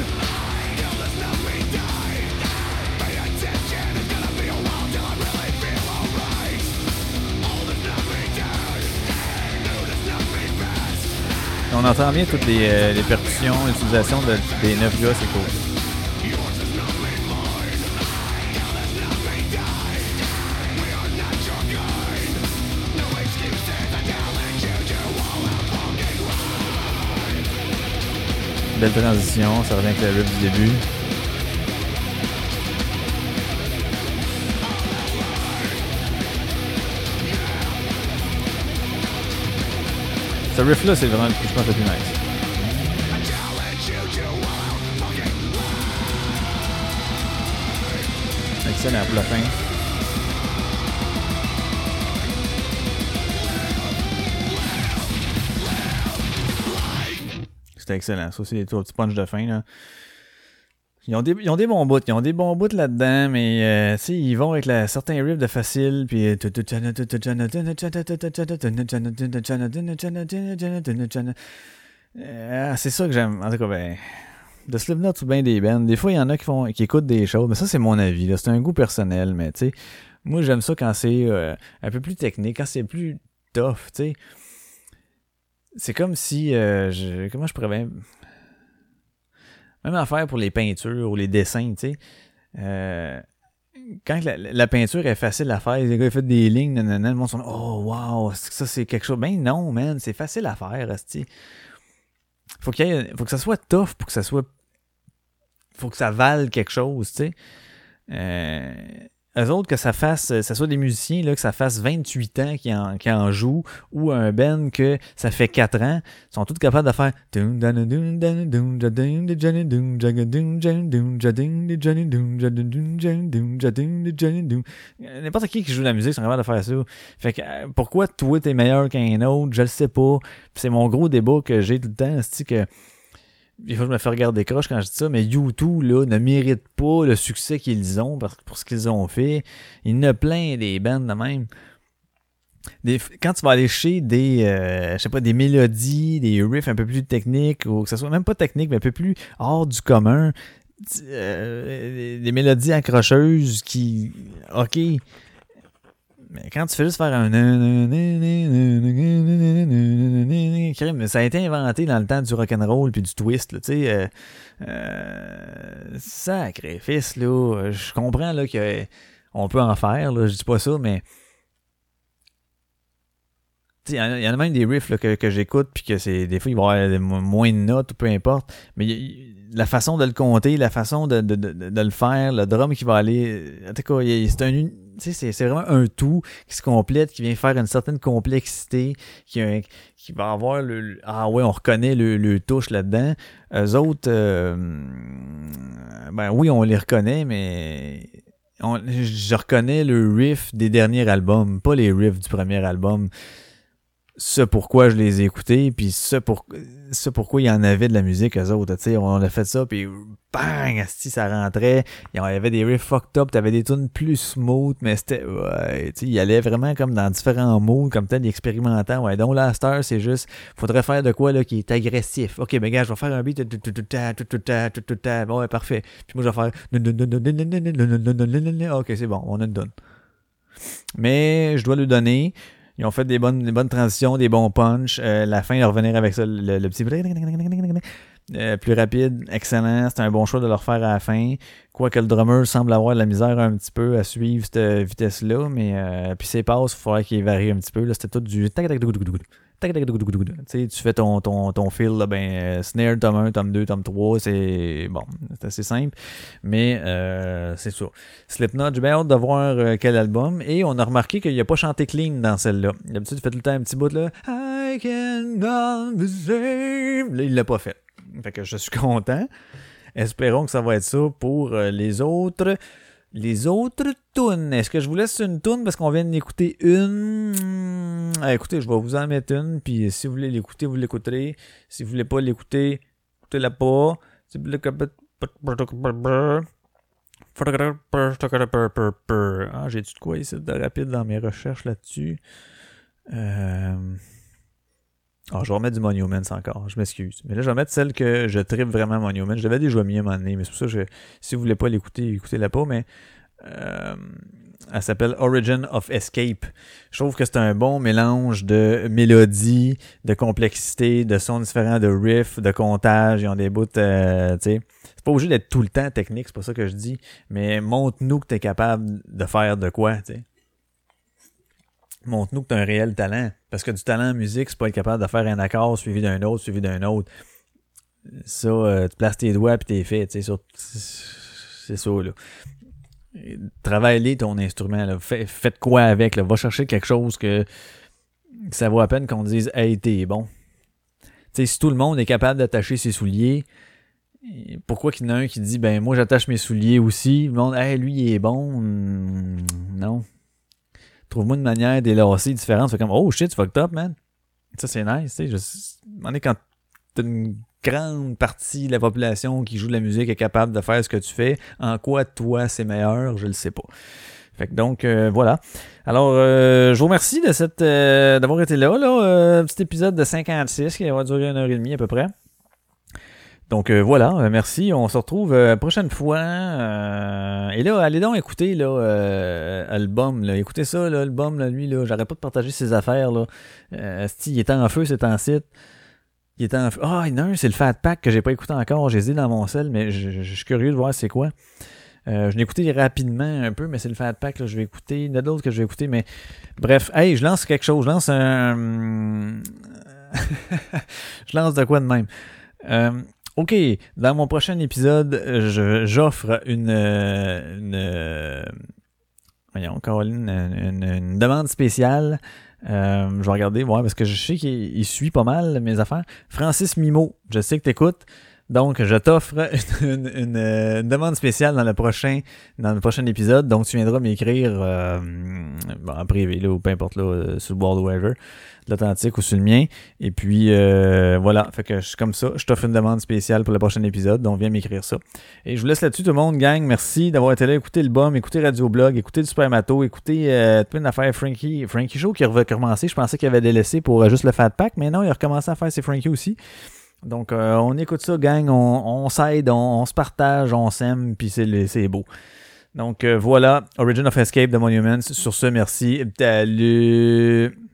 On entend bien toutes les, euh, percussions, l'utilisation de- des neuf gars, c'est cool. Belle transition, ça revient avec le riff du début. Ce riff-là, c'est vraiment, je pense, le plus nice. Excellent pour la fin. C'était excellent. Ça, c'est des petits punch de fin. Là. Ils, ont des, ils ont des bons bouts. Ils ont des bons bouts là-dedans, mais euh, sais, ils vont avec la, certains riffs de facile. Puis. Euh, c'est ça que j'aime. En tout cas, ben. De Slipknot ou bien des bands. Des fois, il y en a qui font qui écoutent des choses, mais ça, c'est mon avis. C'est un goût personnel, mais tu sais. Moi, j'aime ça quand c'est euh, un peu plus technique, quand c'est plus tough, tu sais. C'est comme si. euh, comment je pourrais bien. Même affaire pour les peintures ou les dessins, tu sais. Euh, quand la, peinture est facile à faire, les gars ils font des lignes, nanana, le monde sont oh wow, ça c'est quelque chose? Ben non, man, c'est facile à faire, asti. Faut y ait- faut que ça soit tough pour que ça soit. Faut que ça vale quelque chose, tu sais. Euh, eux autres, que ça fasse, euh, ça soit des musiciens, là, que ça fasse 28 ans qui en, qui en jouent, ou un band que ça fait 4 ans, sont tous capables de faire N'importe qui qui joue de la musique sont capables de faire ça. Fait que euh, pourquoi toi t'es meilleur qu'un autre, je le sais pas. C'est mon gros débat que j'ai tout le temps, c'est que des fois, je me fais regarder croche quand je dis ça, mais YouTube, là, ne mérite pas le succès qu'ils ont pour ce qu'ils ont fait. Il y en a plein des bands de même. Des- quand tu vas aller chez des, euh, je sais pas, des mélodies, des riffs un peu plus techniques, ou que ce soit même pas technique, mais un peu plus hors du commun, euh, des mélodies accrocheuses qui, ok, mais quand tu fais juste faire un ça a été inventé dans le temps du rock'n'roll puis du twist, tu sais. Euh, euh, sacrifice, là. Je comprends là que on peut en faire, là, je dis pas ça, mais il y en a- même des riffs là, que, que j'écoute puis que c'est des fois il va y avoir moins de notes ou peu importe, mais la façon de le compter, la façon de, de, de, de le faire, le drum qui va aller, en tout cas, c'est un c'est vraiment un tout qui se complète, qui vient faire une certaine complexité, qui, qui va avoir le, ah ouais, on reconnaît le, le touche là-dedans. Eux autres, euh, ben oui, on les reconnaît, mais je reconnais le riff des derniers albums, pas les riffs du premier album. Ce pourquoi je les ai écoutés, puis ce, pour, ce pourquoi il y en avait de la musique, eux autres. Sais, on a fait ça, puis bang, asti, ça rentrait. Il y avait des riffs fucked up, t'avais des tunes plus smooth, mais c'était, ouais, sais, il allait vraiment comme dans différents modes, comme peut-être expérimentant. Ouais, donc là, heure, c'est juste, faudrait faire de quoi, là, qui est agressif. Ok, ben, gars, je vais faire un beat. Bon, ouais, parfait. Puis moi, je vais faire, ok, c'est bon, on a une donne. Mais je dois le donner. Ils ont fait des bonnes, transitions, des bons punch. Euh, la fin, de revenir avec ça, le, petit euh, plus rapide, excellent. C'était un bon choix de le refaire à la fin. Quoique le drummer semble avoir de la misère un petit peu à suivre cette vitesse-là, mais euh, puis ses passes, il faudrait qu'il varie un petit peu. Là, c'était tout du tu fais ton, ton, ton fil, là, ben, euh, snare, tome 1, tome 2, tome 3, c'est bon, c'est assez simple, mais euh, c'est ça. Slipknot, j'ai bien hâte de voir euh, quel album, et on a remarqué qu'il n'a pas chanté clean dans celle-là. D'habitude, il fait tout le temps un petit bout, là, I cannot be saved. Là, il l'a pas fait. Fait que je suis content. Espérons que ça va être ça pour les autres. Les autres tunes. Est-ce que je vous laisse une tune parce qu'on vient d'écouter une. Ah, écoutez, je vais vous en mettre une. Puis si vous voulez l'écouter, vous l'écouterez. Si vous voulez pas l'écouter, écoutez-la pas. Ah, j'ai-tu de quoi ici de rapide dans mes recherches là-dessus? Euh... Ah, je vais remettre du Monuments encore, je m'excuse. Mais là, je vais mettre celle que je tripe vraiment Monuments. Je l'avais déjà mis à un moment donné, mais c'est pour ça que je- si vous voulez pas l'écouter, écoutez-la pas, mais euh, elle s'appelle Origin of Escape. Je trouve que c'est un bon mélange de mélodie, de complexité, de sons différents, de riffs, de comptage. Ils ont des bouts, euh, tu sais. C'est pas obligé d'être tout le temps technique, c'est pas ça que je dis, mais montre-nous que tu es capable de faire de quoi, tu sais montre-nous que tu as un réel talent. Parce que du talent en musique, c'est pas être capable de faire un accord suivi d'un autre, suivi d'un autre. Ça, euh, tu places tes doigts puis t'es fait, c'est ça, là. Travaille-les ton instrument, là. Fais, faites quoi avec, là. Va chercher quelque chose que, ça vaut à peine qu'on dise, hey, t'es bon. Tu sais, si tout le monde est capable d'attacher ses souliers, pourquoi qu'il y en a un qui dit, ben, moi, j'attache mes souliers aussi? Le monde, hey, lui, il est bon. Hmm, non. Trouve-moi une manière d'élasser différente. Fait comme, oh shit, tu fucked up, man. Ça, c'est nice, tu sais. Je m'en est quand t'as une grande partie de la population qui joue de la musique est capable de faire ce que tu fais. En quoi, toi, c'est meilleur, je le sais pas. Fait que donc, euh, voilà. Alors, euh, je vous remercie de cette euh, d'avoir été là, là. Euh, petit épisode de 56 qui va durer une heure et demie à peu près. Donc euh, voilà, euh, merci. On se retrouve euh, prochaine fois. Euh, et là, allez donc écouter là, euh, album. Là. Écoutez ça, l'album, là, lui, là, j'arrête pas de partager ses affaires. Là. Asti, il était en feu, c'est en site. Il était en feu. Ah, il y en a un, c'est le Fat Pack que j'ai pas écouté encore. J'ai dans mon sel, mais je, suis curieux de voir c'est quoi. Je l'ai écouté rapidement un peu, mais c'est le Fat Pack, là, je vais écouter. Il y en a d'autres que je vais écouter, mais bref. Hey, je lance quelque chose. Je lance un. je lance de quoi de même. Euh, OK, dans mon prochain épisode, j'offre une, euh, euh, voyons, Caroline, une, demande spéciale. Euh, je vais regarder, ouais, parce que je sais qu'il il suit pas mal mes affaires. Francis Mimo, je sais que t'écoutes. Donc, je t'offre une, une, euh, demande spéciale dans le prochain dans le prochain épisode. Donc, tu viendras m'écrire euh, bon, en privé, là, ou peu importe, là, euh, sur le board de l'authentique ou sur le mien. Et puis, euh, voilà. Fait que je suis comme ça. Je t'offre une demande spéciale pour le prochain épisode. Donc, viens m'écrire ça. Et je vous laisse là-dessus, tout le monde, gang. Merci d'avoir été là. Écoutez le BOM, écoutez Radio Blog, écoutez le Super Mato, écoutez euh, plein d'affaires Frankie. Frankie Show qui a recommencé. Je pensais qu'il avait délaissé pour euh, juste le Fat Pack, mais non, il a recommencé à faire ses Frankie aussi. Donc, euh, on écoute ça, gang. On, s'aide, on, se partage, on s'aime, puis c'est beau. Donc, voilà. Origin of Escape de Monuments. Sur ce, merci. Salut.